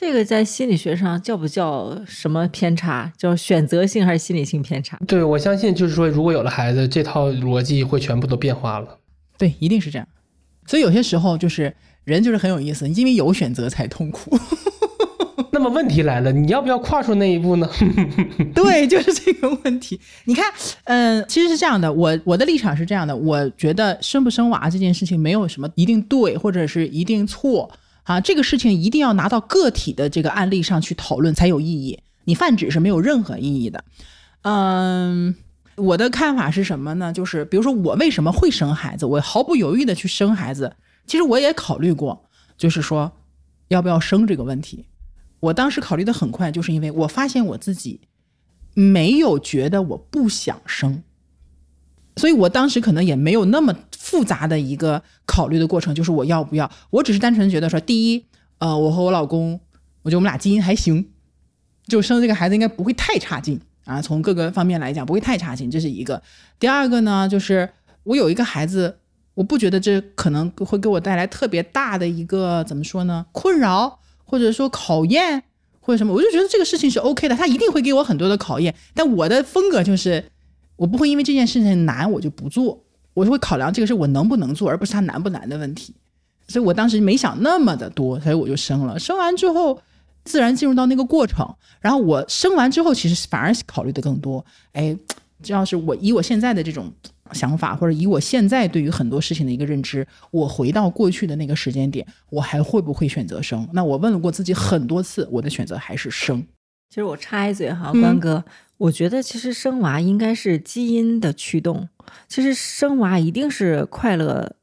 这个在心理学上叫不叫什么偏差？叫选择性还是心理性偏差？对，我相信就是说，如果有了孩子，这套逻辑会全部都变化了。对，一定是这样。所以有些时候就是人就是很有意思，因为有选择才痛苦。那么问题来了，你要不要跨出那一步呢？对，就是这个问题。你看，嗯，其实是这样的，我我的立场是这样的，我觉得生不生娃这件事情没有什么一定对，或者是一定错。啊，这个事情一定要拿到个体的这个案例上去讨论才有意义。你泛指是没有任何意义的。嗯，我的看法是什么呢？就是比如说我为什么会生孩子，我毫不犹豫的去生孩子。其实我也考虑过，就是说要不要生这个问题。我当时考虑的很快，就是因为我发现我自己没有觉得我不想生。所以我当时可能也没有那么复杂的一个考虑的过程，就是我要不要？我只是单纯觉得说，第一，呃，我和我老公，我觉得我们俩基因还行，就生这个孩子应该不会太差劲啊，从各个方面来讲不会太差劲，这是一个。第二个呢，就是我有一个孩子，我不觉得这可能会给我带来特别大的一个怎么说呢？困扰或者说考验或者什么，我就觉得这个事情是 OK 的，他一定会给我很多的考验，但我的风格就是。我不会因为这件事情难我就不做，我就会考量这个事我能不能做，而不是它难不难的问题。所以我当时没想那么的多，所以我就生了。生完之后，自然进入到那个过程。然后我生完之后，其实反而考虑的更多。哎，这要是我以我现在的这种想法，或者以我现在对于很多事情的一个认知，我回到过去的那个时间点，我还会不会选择生？那我问了过自己很多次，我的选择还是生。其实我插一嘴哈，关哥。我觉得其实生娃应该是基因的驱动，其实生娃一定是快乐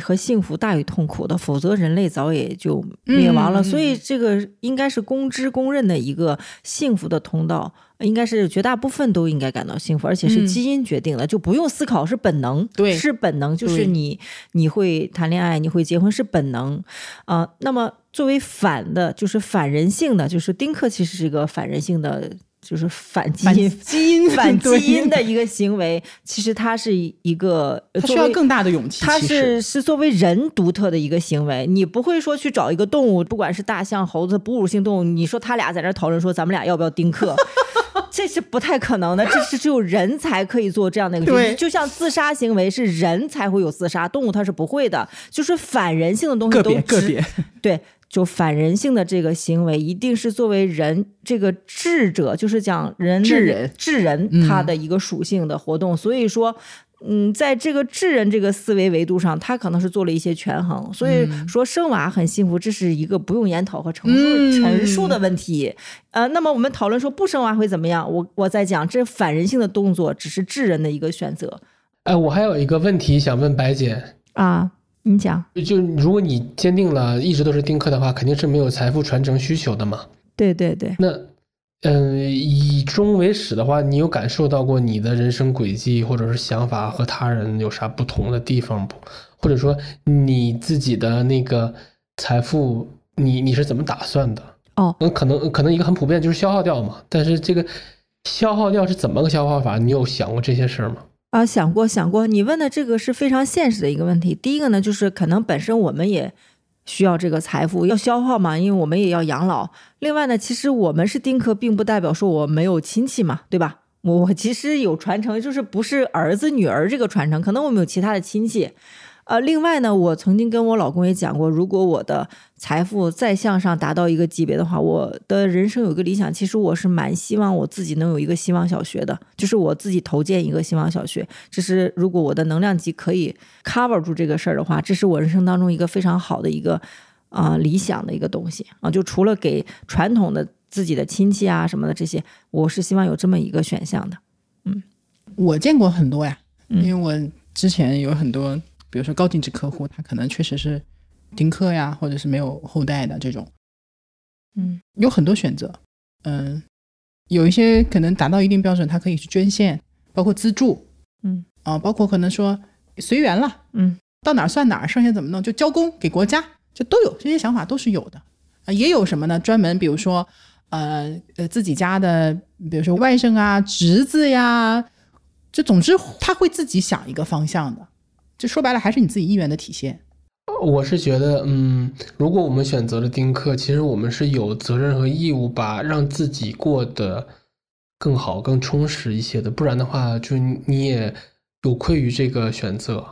和幸福大于痛苦的，否则人类早也就灭亡了。所以这个应该是公知公认的一个幸福的通道，应该是绝大部分都应该感到幸福，而且是基因决定的，就不用思考，是本能，对，是本能，就是你你会谈恋爱，你会结婚是本能啊。那么作为反的，就是反人性的，就是丁克其实是一个反人性的。就是反基因、基因反基因 的一个行为，其实它是一个，它需要更大的勇气。它是是作为人独特的一个行为，你不会说去找一个动物，不管是大象、猴子，哺乳性动物，你说他俩在那讨论说咱们俩要不要丁克，这是不太可能的。这是只有人才可以做这样的一个，对，就像自杀行为是人才会有自杀，动物它是不会的。就是反人性的东西都个别对。就反人性的这个行为，一定是作为人这个智者，就是讲人智人智人他的一个属性的活动。所以说，嗯，在这个智人这个思维维度上，他可能是做了一些权衡。所以说，生娃很幸福，这是一个不用研讨和陈述陈述的问题。呃，那么我们讨论说不生娃会怎么样？我我在讲这反人性的动作，只是智人的一个选择。哎，我还有一个问题想问白姐啊。你讲，就如果你坚定了一直都是丁克的话，肯定是没有财富传承需求的嘛。对对对。那，嗯，以终为始的话，你有感受到过你的人生轨迹或者是想法和他人有啥不同的地方不？或者说你自己的那个财富，你你是怎么打算的？哦，那可能可能一个很普遍就是消耗掉嘛。但是这个消耗掉是怎么个消耗法？你有想过这些事儿吗？啊，想过想过，你问的这个是非常现实的一个问题。第一个呢，就是可能本身我们也需要这个财富要消耗嘛，因为我们也要养老。另外呢，其实我们是丁克，并不代表说我没有亲戚嘛，对吧？我其实有传承，就是不是儿子女儿这个传承，可能我们有其他的亲戚。呃，另外呢，我曾经跟我老公也讲过，如果我的财富再向上达到一个级别的话，我的人生有一个理想，其实我是蛮希望我自己能有一个希望小学的，就是我自己投建一个希望小学。这是如果我的能量级可以 cover 住这个事儿的话，这是我人生当中一个非常好的一个啊理想的一个东西啊。就除了给传统的自己的亲戚啊什么的这些，我是希望有这么一个选项的。嗯，我见过很多呀，因为我之前有很多。比如说高净值客户，他可能确实是丁克呀，或者是没有后代的这种，嗯，有很多选择。嗯，有一些可能达到一定标准，他可以去捐献，包括资助，嗯。啊，包括可能说随缘了，嗯，到哪儿算哪儿，剩下怎么弄就交公给国家，这都有这些想法都是有的。啊，也有什么呢？专门比如说呃呃自己家的，比如说外甥啊、侄子呀，就总之他会自己想一个方向的，就说白了还是你自己意愿的体现。我是觉得，嗯，如果我们选择了丁克，其实我们是有责任和义务把让自己过得更好、更充实一些的，不然的话，就你也有愧于这个选择。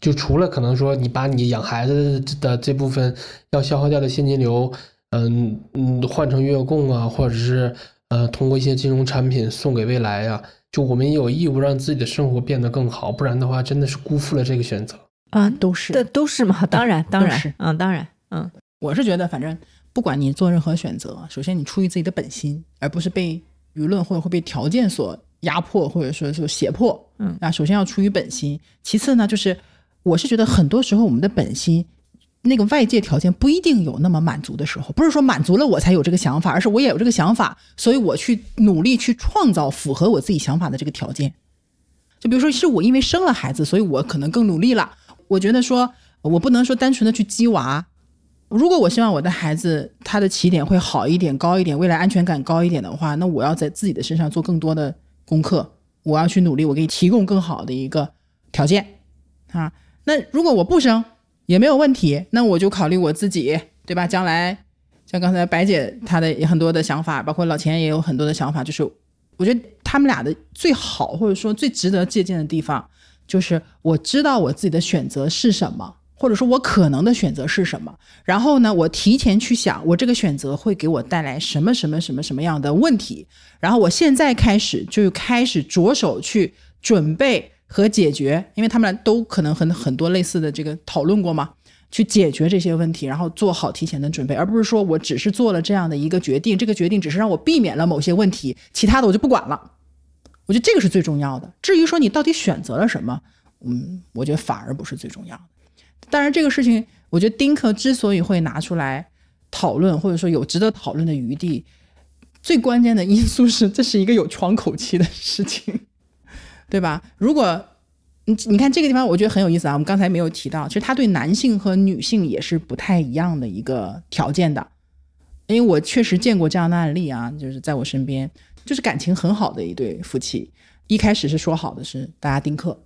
就除了可能说你把你养孩子的这部分要消耗掉的现金流，嗯嗯，换成月供啊，或者是呃通过一些金融产品送给未来呀，就我们也有义务让自己的生活变得更好，不然的话，真的是辜负了这个选择。啊，都是，这都是嘛，当然，当然，嗯，当然，嗯，我是觉得，反正不管你做任何选择，首先你出于自己的本心，而不是被舆论或者会被条件所压迫，或者说是胁迫，嗯，那首先要出于本心，其次呢，就是我是觉得很多时候我们的本心，那个外界条件不一定有那么满足的时候，不是说满足了我才有这个想法，而是我也有这个想法，所以我去努力去创造符合我自己想法的这个条件。就比如说，是我因为生了孩子，所以我可能更努力了。我觉得说，我不能说单纯的去鸡娃。如果我希望我的孩子他的起点会好一点、高一点，未来安全感高一点的话，那我要在自己的身上做更多的功课，我要去努力，我给你提供更好的一个条件啊。那如果我不生也没有问题，那我就考虑我自己，对吧？将来像刚才白姐她的很多的想法，包括老钱也有很多的想法，就是我觉得他们俩的最好或者说最值得借鉴的地方。就是我知道我自己的选择是什么，或者说我可能的选择是什么，然后呢，我提前去想，我这个选择会给我带来什么什么什么什么样的问题，然后我现在开始就开始着手去准备和解决，因为他们俩都可能很很多类似的这个讨论过嘛，去解决这些问题，然后做好提前的准备，而不是说我只是做了这样的一个决定，这个决定只是让我避免了某些问题，其他的我就不管了。我觉得这个是最重要的。至于说你到底选择了什么，嗯，我觉得反而不是最重要的。当然，这个事情，我觉得丁克之所以会拿出来讨论，或者说有值得讨论的余地，最关键的因素是这是一个有窗口期的事情，对吧？如果你你看这个地方，我觉得很有意思啊。我们刚才没有提到，其实他对男性和女性也是不太一样的一个条件的，因为我确实见过这样的案例啊，就是在我身边。就是感情很好的一对夫妻，一开始是说好的是大家丁克，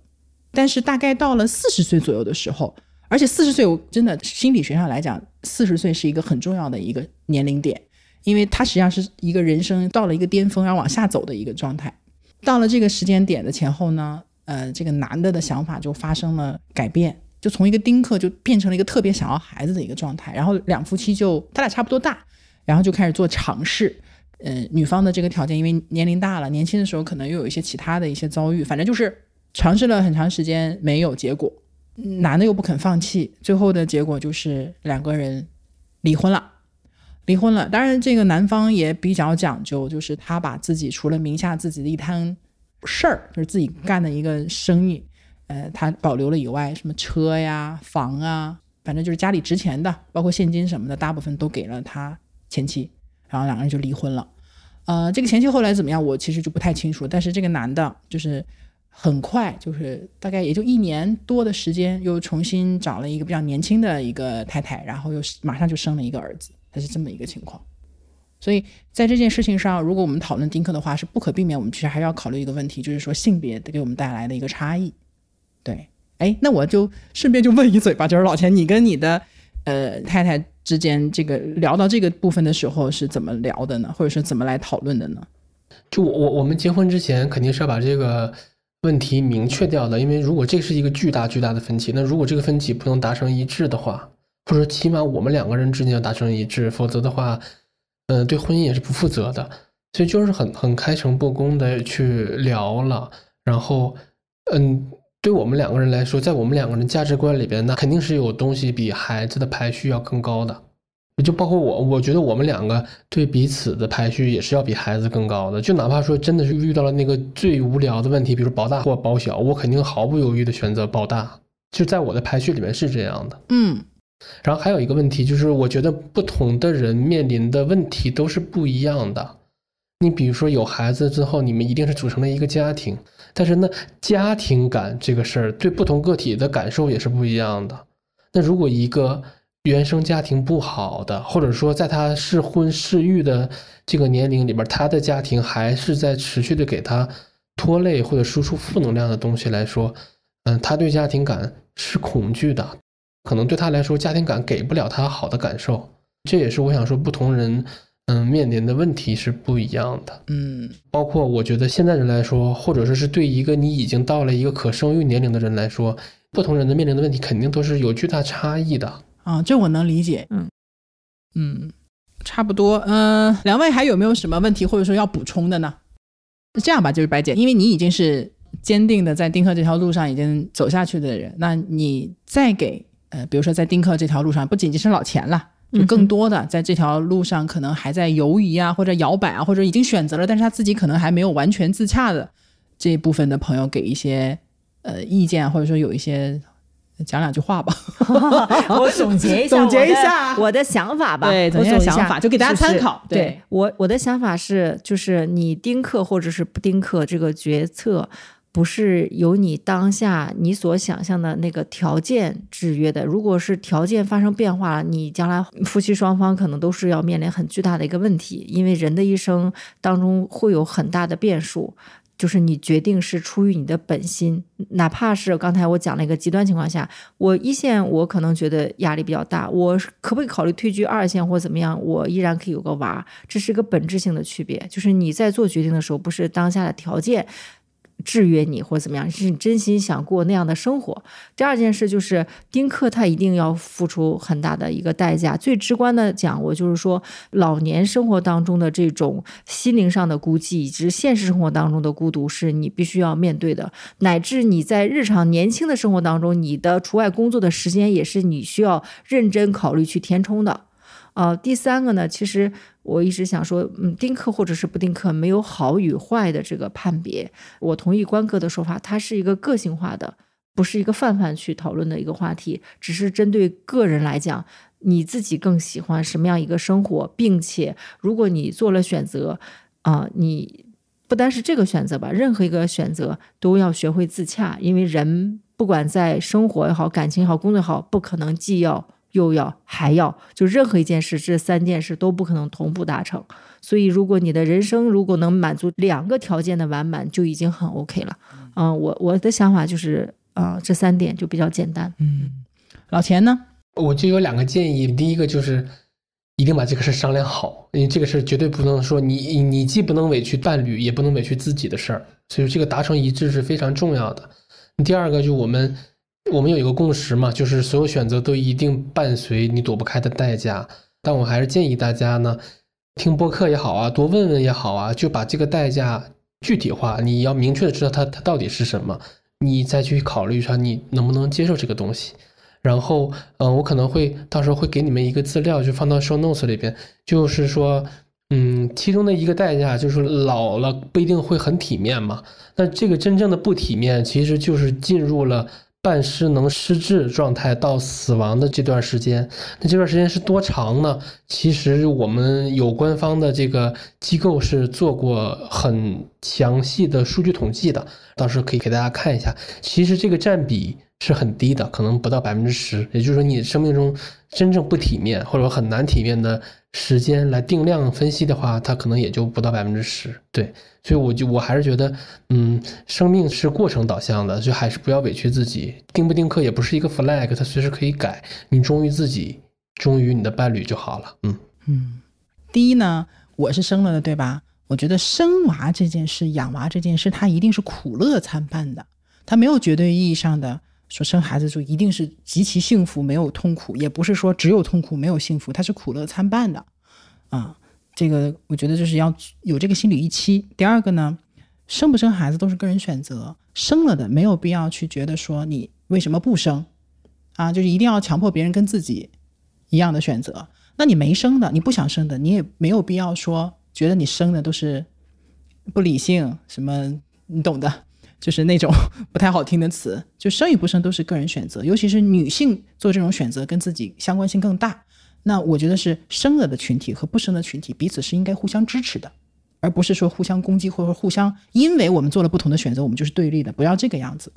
但是大概到了四十岁左右的时候，而且四十岁我真的心理学上来讲，四十岁是一个很重要的一个年龄点，因为它实际上是一个人生到了一个巅峰，然后往下走的一个状态。到了这个时间点的前后呢，呃，这个男的的想法就发生了改变，就从一个丁克就变成了一个特别想要孩子的一个状态，然后两夫妻就他俩差不多大，然后就开始做尝试。呃，女方的这个条件，因为年龄大了，年轻的时候可能又有一些其他的一些遭遇，反正就是尝试了很长时间没有结果，男的又不肯放弃，最后的结果就是两个人离婚了，离婚了。当然，这个男方也比较讲究，就是他把自己除了名下自己的一摊事儿，就是自己干的一个生意，呃，他保留了以外，什么车呀、房啊，反正就是家里值钱的，包括现金什么的，大部分都给了他前妻，然后两个人就离婚了。呃，这个前妻后来怎么样？我其实就不太清楚。但是这个男的，就是很快，就是大概也就一年多的时间，又重新找了一个比较年轻的一个太太，然后又马上就生了一个儿子，他是这么一个情况。所以在这件事情上，如果我们讨论丁克的话，是不可避免，我们其实还要考虑一个问题，就是说性别给我们带来的一个差异。对，哎，那我就顺便就问一嘴吧，就是老钱，你跟你的呃太太。之间这个聊到这个部分的时候是怎么聊的呢？或者是怎么来讨论的呢？就我我我们结婚之前肯定是要把这个问题明确掉的，因为如果这是一个巨大巨大的分歧，那如果这个分歧不能达成一致的话，或者起码我们两个人之间要达成一致，否则的话，嗯，对婚姻也是不负责的。所以就是很很开诚布公的去聊了，然后嗯。对我们两个人来说，在我们两个人价值观里边，那肯定是有东西比孩子的排序要更高的。就包括我，我觉得我们两个对彼此的排序也是要比孩子更高的。就哪怕说真的是遇到了那个最无聊的问题，比如保大或保小，我肯定毫不犹豫的选择保大。就在我的排序里面是这样的。嗯。然后还有一个问题就是，我觉得不同的人面临的问题都是不一样的。你比如说有孩子之后，你们一定是组成了一个家庭，但是呢，家庭感这个事儿对不同个体的感受也是不一样的。那如果一个原生家庭不好的，或者说在他适婚适育的这个年龄里边，他的家庭还是在持续的给他拖累或者输出负能量的东西来说，嗯，他对家庭感是恐惧的，可能对他来说，家庭感给不了他好的感受。这也是我想说，不同人。嗯，面临的问题是不一样的。嗯，包括我觉得现在人来说，或者说是对一个你已经到了一个可生育年龄的人来说，不同人的面临的问题肯定都是有巨大差异的。啊，这我能理解。嗯嗯，差不多。嗯，两位还有没有什么问题或者说要补充的呢？这样吧，就是白姐，因为你已经是坚定的在丁克这条路上已经走下去的人，那你再给呃，比如说在丁克这条路上，不仅仅是老钱了。就更多的在这条路上可能还在犹疑啊，或者摇摆啊，或者已经选择了，但是他自己可能还没有完全自洽的这一部分的朋友，给一些呃意见，或者说有一些讲两句话吧。我总结一下，总结一下我的想法吧。对，总结想法就给大家参考。对我我的想法是，就是你丁克或者是不丁克这个决策。不是由你当下你所想象的那个条件制约的。如果是条件发生变化了，你将来夫妻双方可能都是要面临很巨大的一个问题。因为人的一生当中会有很大的变数，就是你决定是出于你的本心，哪怕是刚才我讲了一个极端情况下，我一线我可能觉得压力比较大，我可不可以考虑退居二线或怎么样？我依然可以有个娃，这是一个本质性的区别。就是你在做决定的时候，不是当下的条件。制约你或者怎么样，是你真心想过那样的生活。第二件事就是丁克，他一定要付出很大的一个代价。最直观的讲，我就是说，老年生活当中的这种心灵上的孤寂，以及现实生活当中的孤独，是你必须要面对的。乃至你在日常年轻的生活当中，你的除外工作的时间，也是你需要认真考虑去填充的。呃，第三个呢，其实我一直想说，嗯，丁克或者是不丁克，没有好与坏的这个判别。我同意关哥的说法，它是一个个性化的，不是一个泛泛去讨论的一个话题，只是针对个人来讲，你自己更喜欢什么样一个生活，并且如果你做了选择，啊，你不单是这个选择吧，任何一个选择都要学会自洽，因为人不管在生活也好，感情也好，工作也好，不可能既要。又要还要，就任何一件事，这三件事都不可能同步达成。所以，如果你的人生如果能满足两个条件的完满，就已经很 OK 了。嗯，我我的想法就是，啊，这三点就比较简单。嗯，老钱呢？我就有两个建议。第一个就是一定把这个事商量好，因为这个事绝对不能说你你既不能委屈伴侣，也不能委屈自己的事儿，所以这个达成一致是非常重要的。第二个就我们。我们有一个共识嘛，就是所有选择都一定伴随你躲不开的代价。但我还是建议大家呢，听播客也好啊，多问问也好啊，就把这个代价具体化。你要明确的知道它它到底是什么，你再去考虑一下你能不能接受这个东西。然后，嗯，我可能会到时候会给你们一个资料，就放到 show notes 里边，就是说，嗯，其中的一个代价就是老了不一定会很体面嘛。那这个真正的不体面，其实就是进入了。半失能失智状态到死亡的这段时间，那这段时间是多长呢？其实我们有官方的这个机构是做过很详细的数据统计的，到时候可以给大家看一下。其实这个占比是很低的，可能不到百分之十。也就是说，你生命中真正不体面或者说很难体面的时间来定量分析的话，它可能也就不到百分之十。对。所以我就我还是觉得，嗯，生命是过程导向的，就还是不要委屈自己。丁不丁课也不是一个 flag，它随时可以改。你忠于自己，忠于你的伴侣就好了。嗯嗯。第一呢，我是生了的，对吧？我觉得生娃这件事、养娃这件事，它一定是苦乐参半的。它没有绝对意义上的说生孩子就一定是极其幸福，没有痛苦，也不是说只有痛苦没有幸福，它是苦乐参半的啊。这个我觉得就是要有这个心理预期。第二个呢，生不生孩子都是个人选择，生了的没有必要去觉得说你为什么不生，啊，就是一定要强迫别人跟自己一样的选择。那你没生的，你不想生的，你也没有必要说觉得你生的都是不理性，什么你懂的，就是那种 不太好听的词。就生与不生都是个人选择，尤其是女性做这种选择跟自己相关性更大。那我觉得是生了的群体和不生的群体彼此是应该互相支持的，而不是说互相攻击或者互相，因为我们做了不同的选择，我们就是对立的，不要这个样子，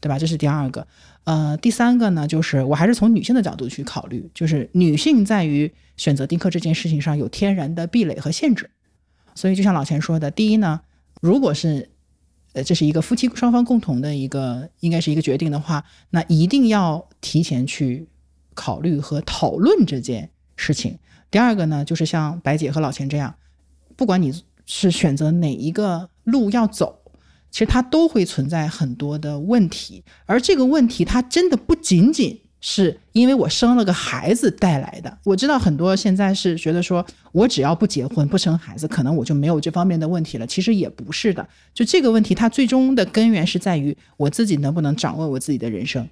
对吧？这是第二个。呃，第三个呢，就是我还是从女性的角度去考虑，就是女性在于选择丁克这件事情上有天然的壁垒和限制。所以就像老钱说的，第一呢，如果是呃这是一个夫妻双方共同的一个应该是一个决定的话，那一定要提前去考虑和讨论这件事情。第二个呢，就是像白姐和老钱这样，不管你是选择哪一个路要走。其实它都会存在很多的问题，而这个问题它真的不仅仅是因为我生了个孩子带来的。我知道很多现在是觉得说我只要不结婚不生孩子，可能我就没有这方面的问题了。其实也不是的，就这个问题它最终的根源是在于我自己能不能掌握我自己的人生。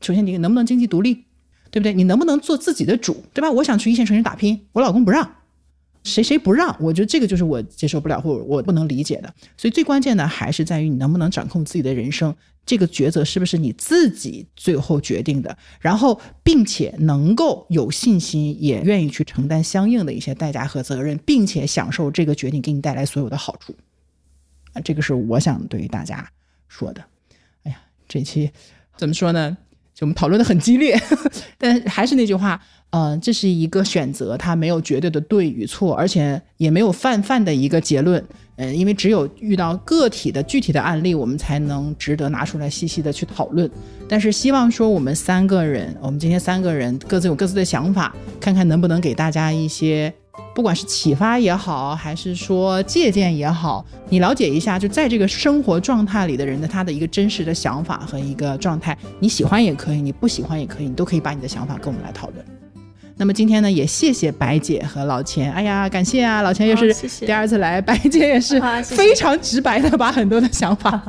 首先你能不能经济独立，对不对？你能不能做自己的主，对吧？我想去一线城市打拼，我老公不让。谁谁不让？我觉得这个就是我接受不了或我不能理解的。所以最关键的还是在于你能不能掌控自己的人生，这个抉择是不是你自己最后决定的？然后，并且能够有信心，也愿意去承担相应的一些代价和责任，并且享受这个决定给你带来所有的好处。啊，这个是我想对于大家说的。哎呀，这期怎么说呢？就我们讨论的很激烈，但还是那句话。嗯，这是一个选择，它没有绝对的对与错，而且也没有泛泛的一个结论。嗯，因为只有遇到个体的具体的案例，我们才能值得拿出来细细的去讨论。但是希望说我们三个人，我们今天三个人各自有各自的想法，看看能不能给大家一些，不管是启发也好，还是说借鉴也好，你了解一下，就在这个生活状态里的人的他的一个真实的想法和一个状态，你喜欢也可以，你不喜欢也可以，你都可以把你的想法跟我们来讨论。那么今天呢，也谢谢白姐和老钱。哎呀，感谢啊，老钱也是第二次来，白姐也是 非常直白的把很多的想法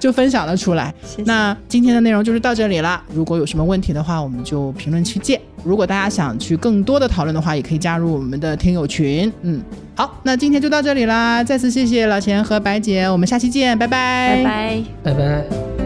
就分享了出来。那今天的内容就是到这里了。如果有什么问题的话，我们就评论区见。如果大家想去更多的讨论的话，也可以加入我们的听友群。嗯，好，那今天就到这里啦。再次谢谢老钱和白姐，我们下期见，拜拜，拜拜，拜拜。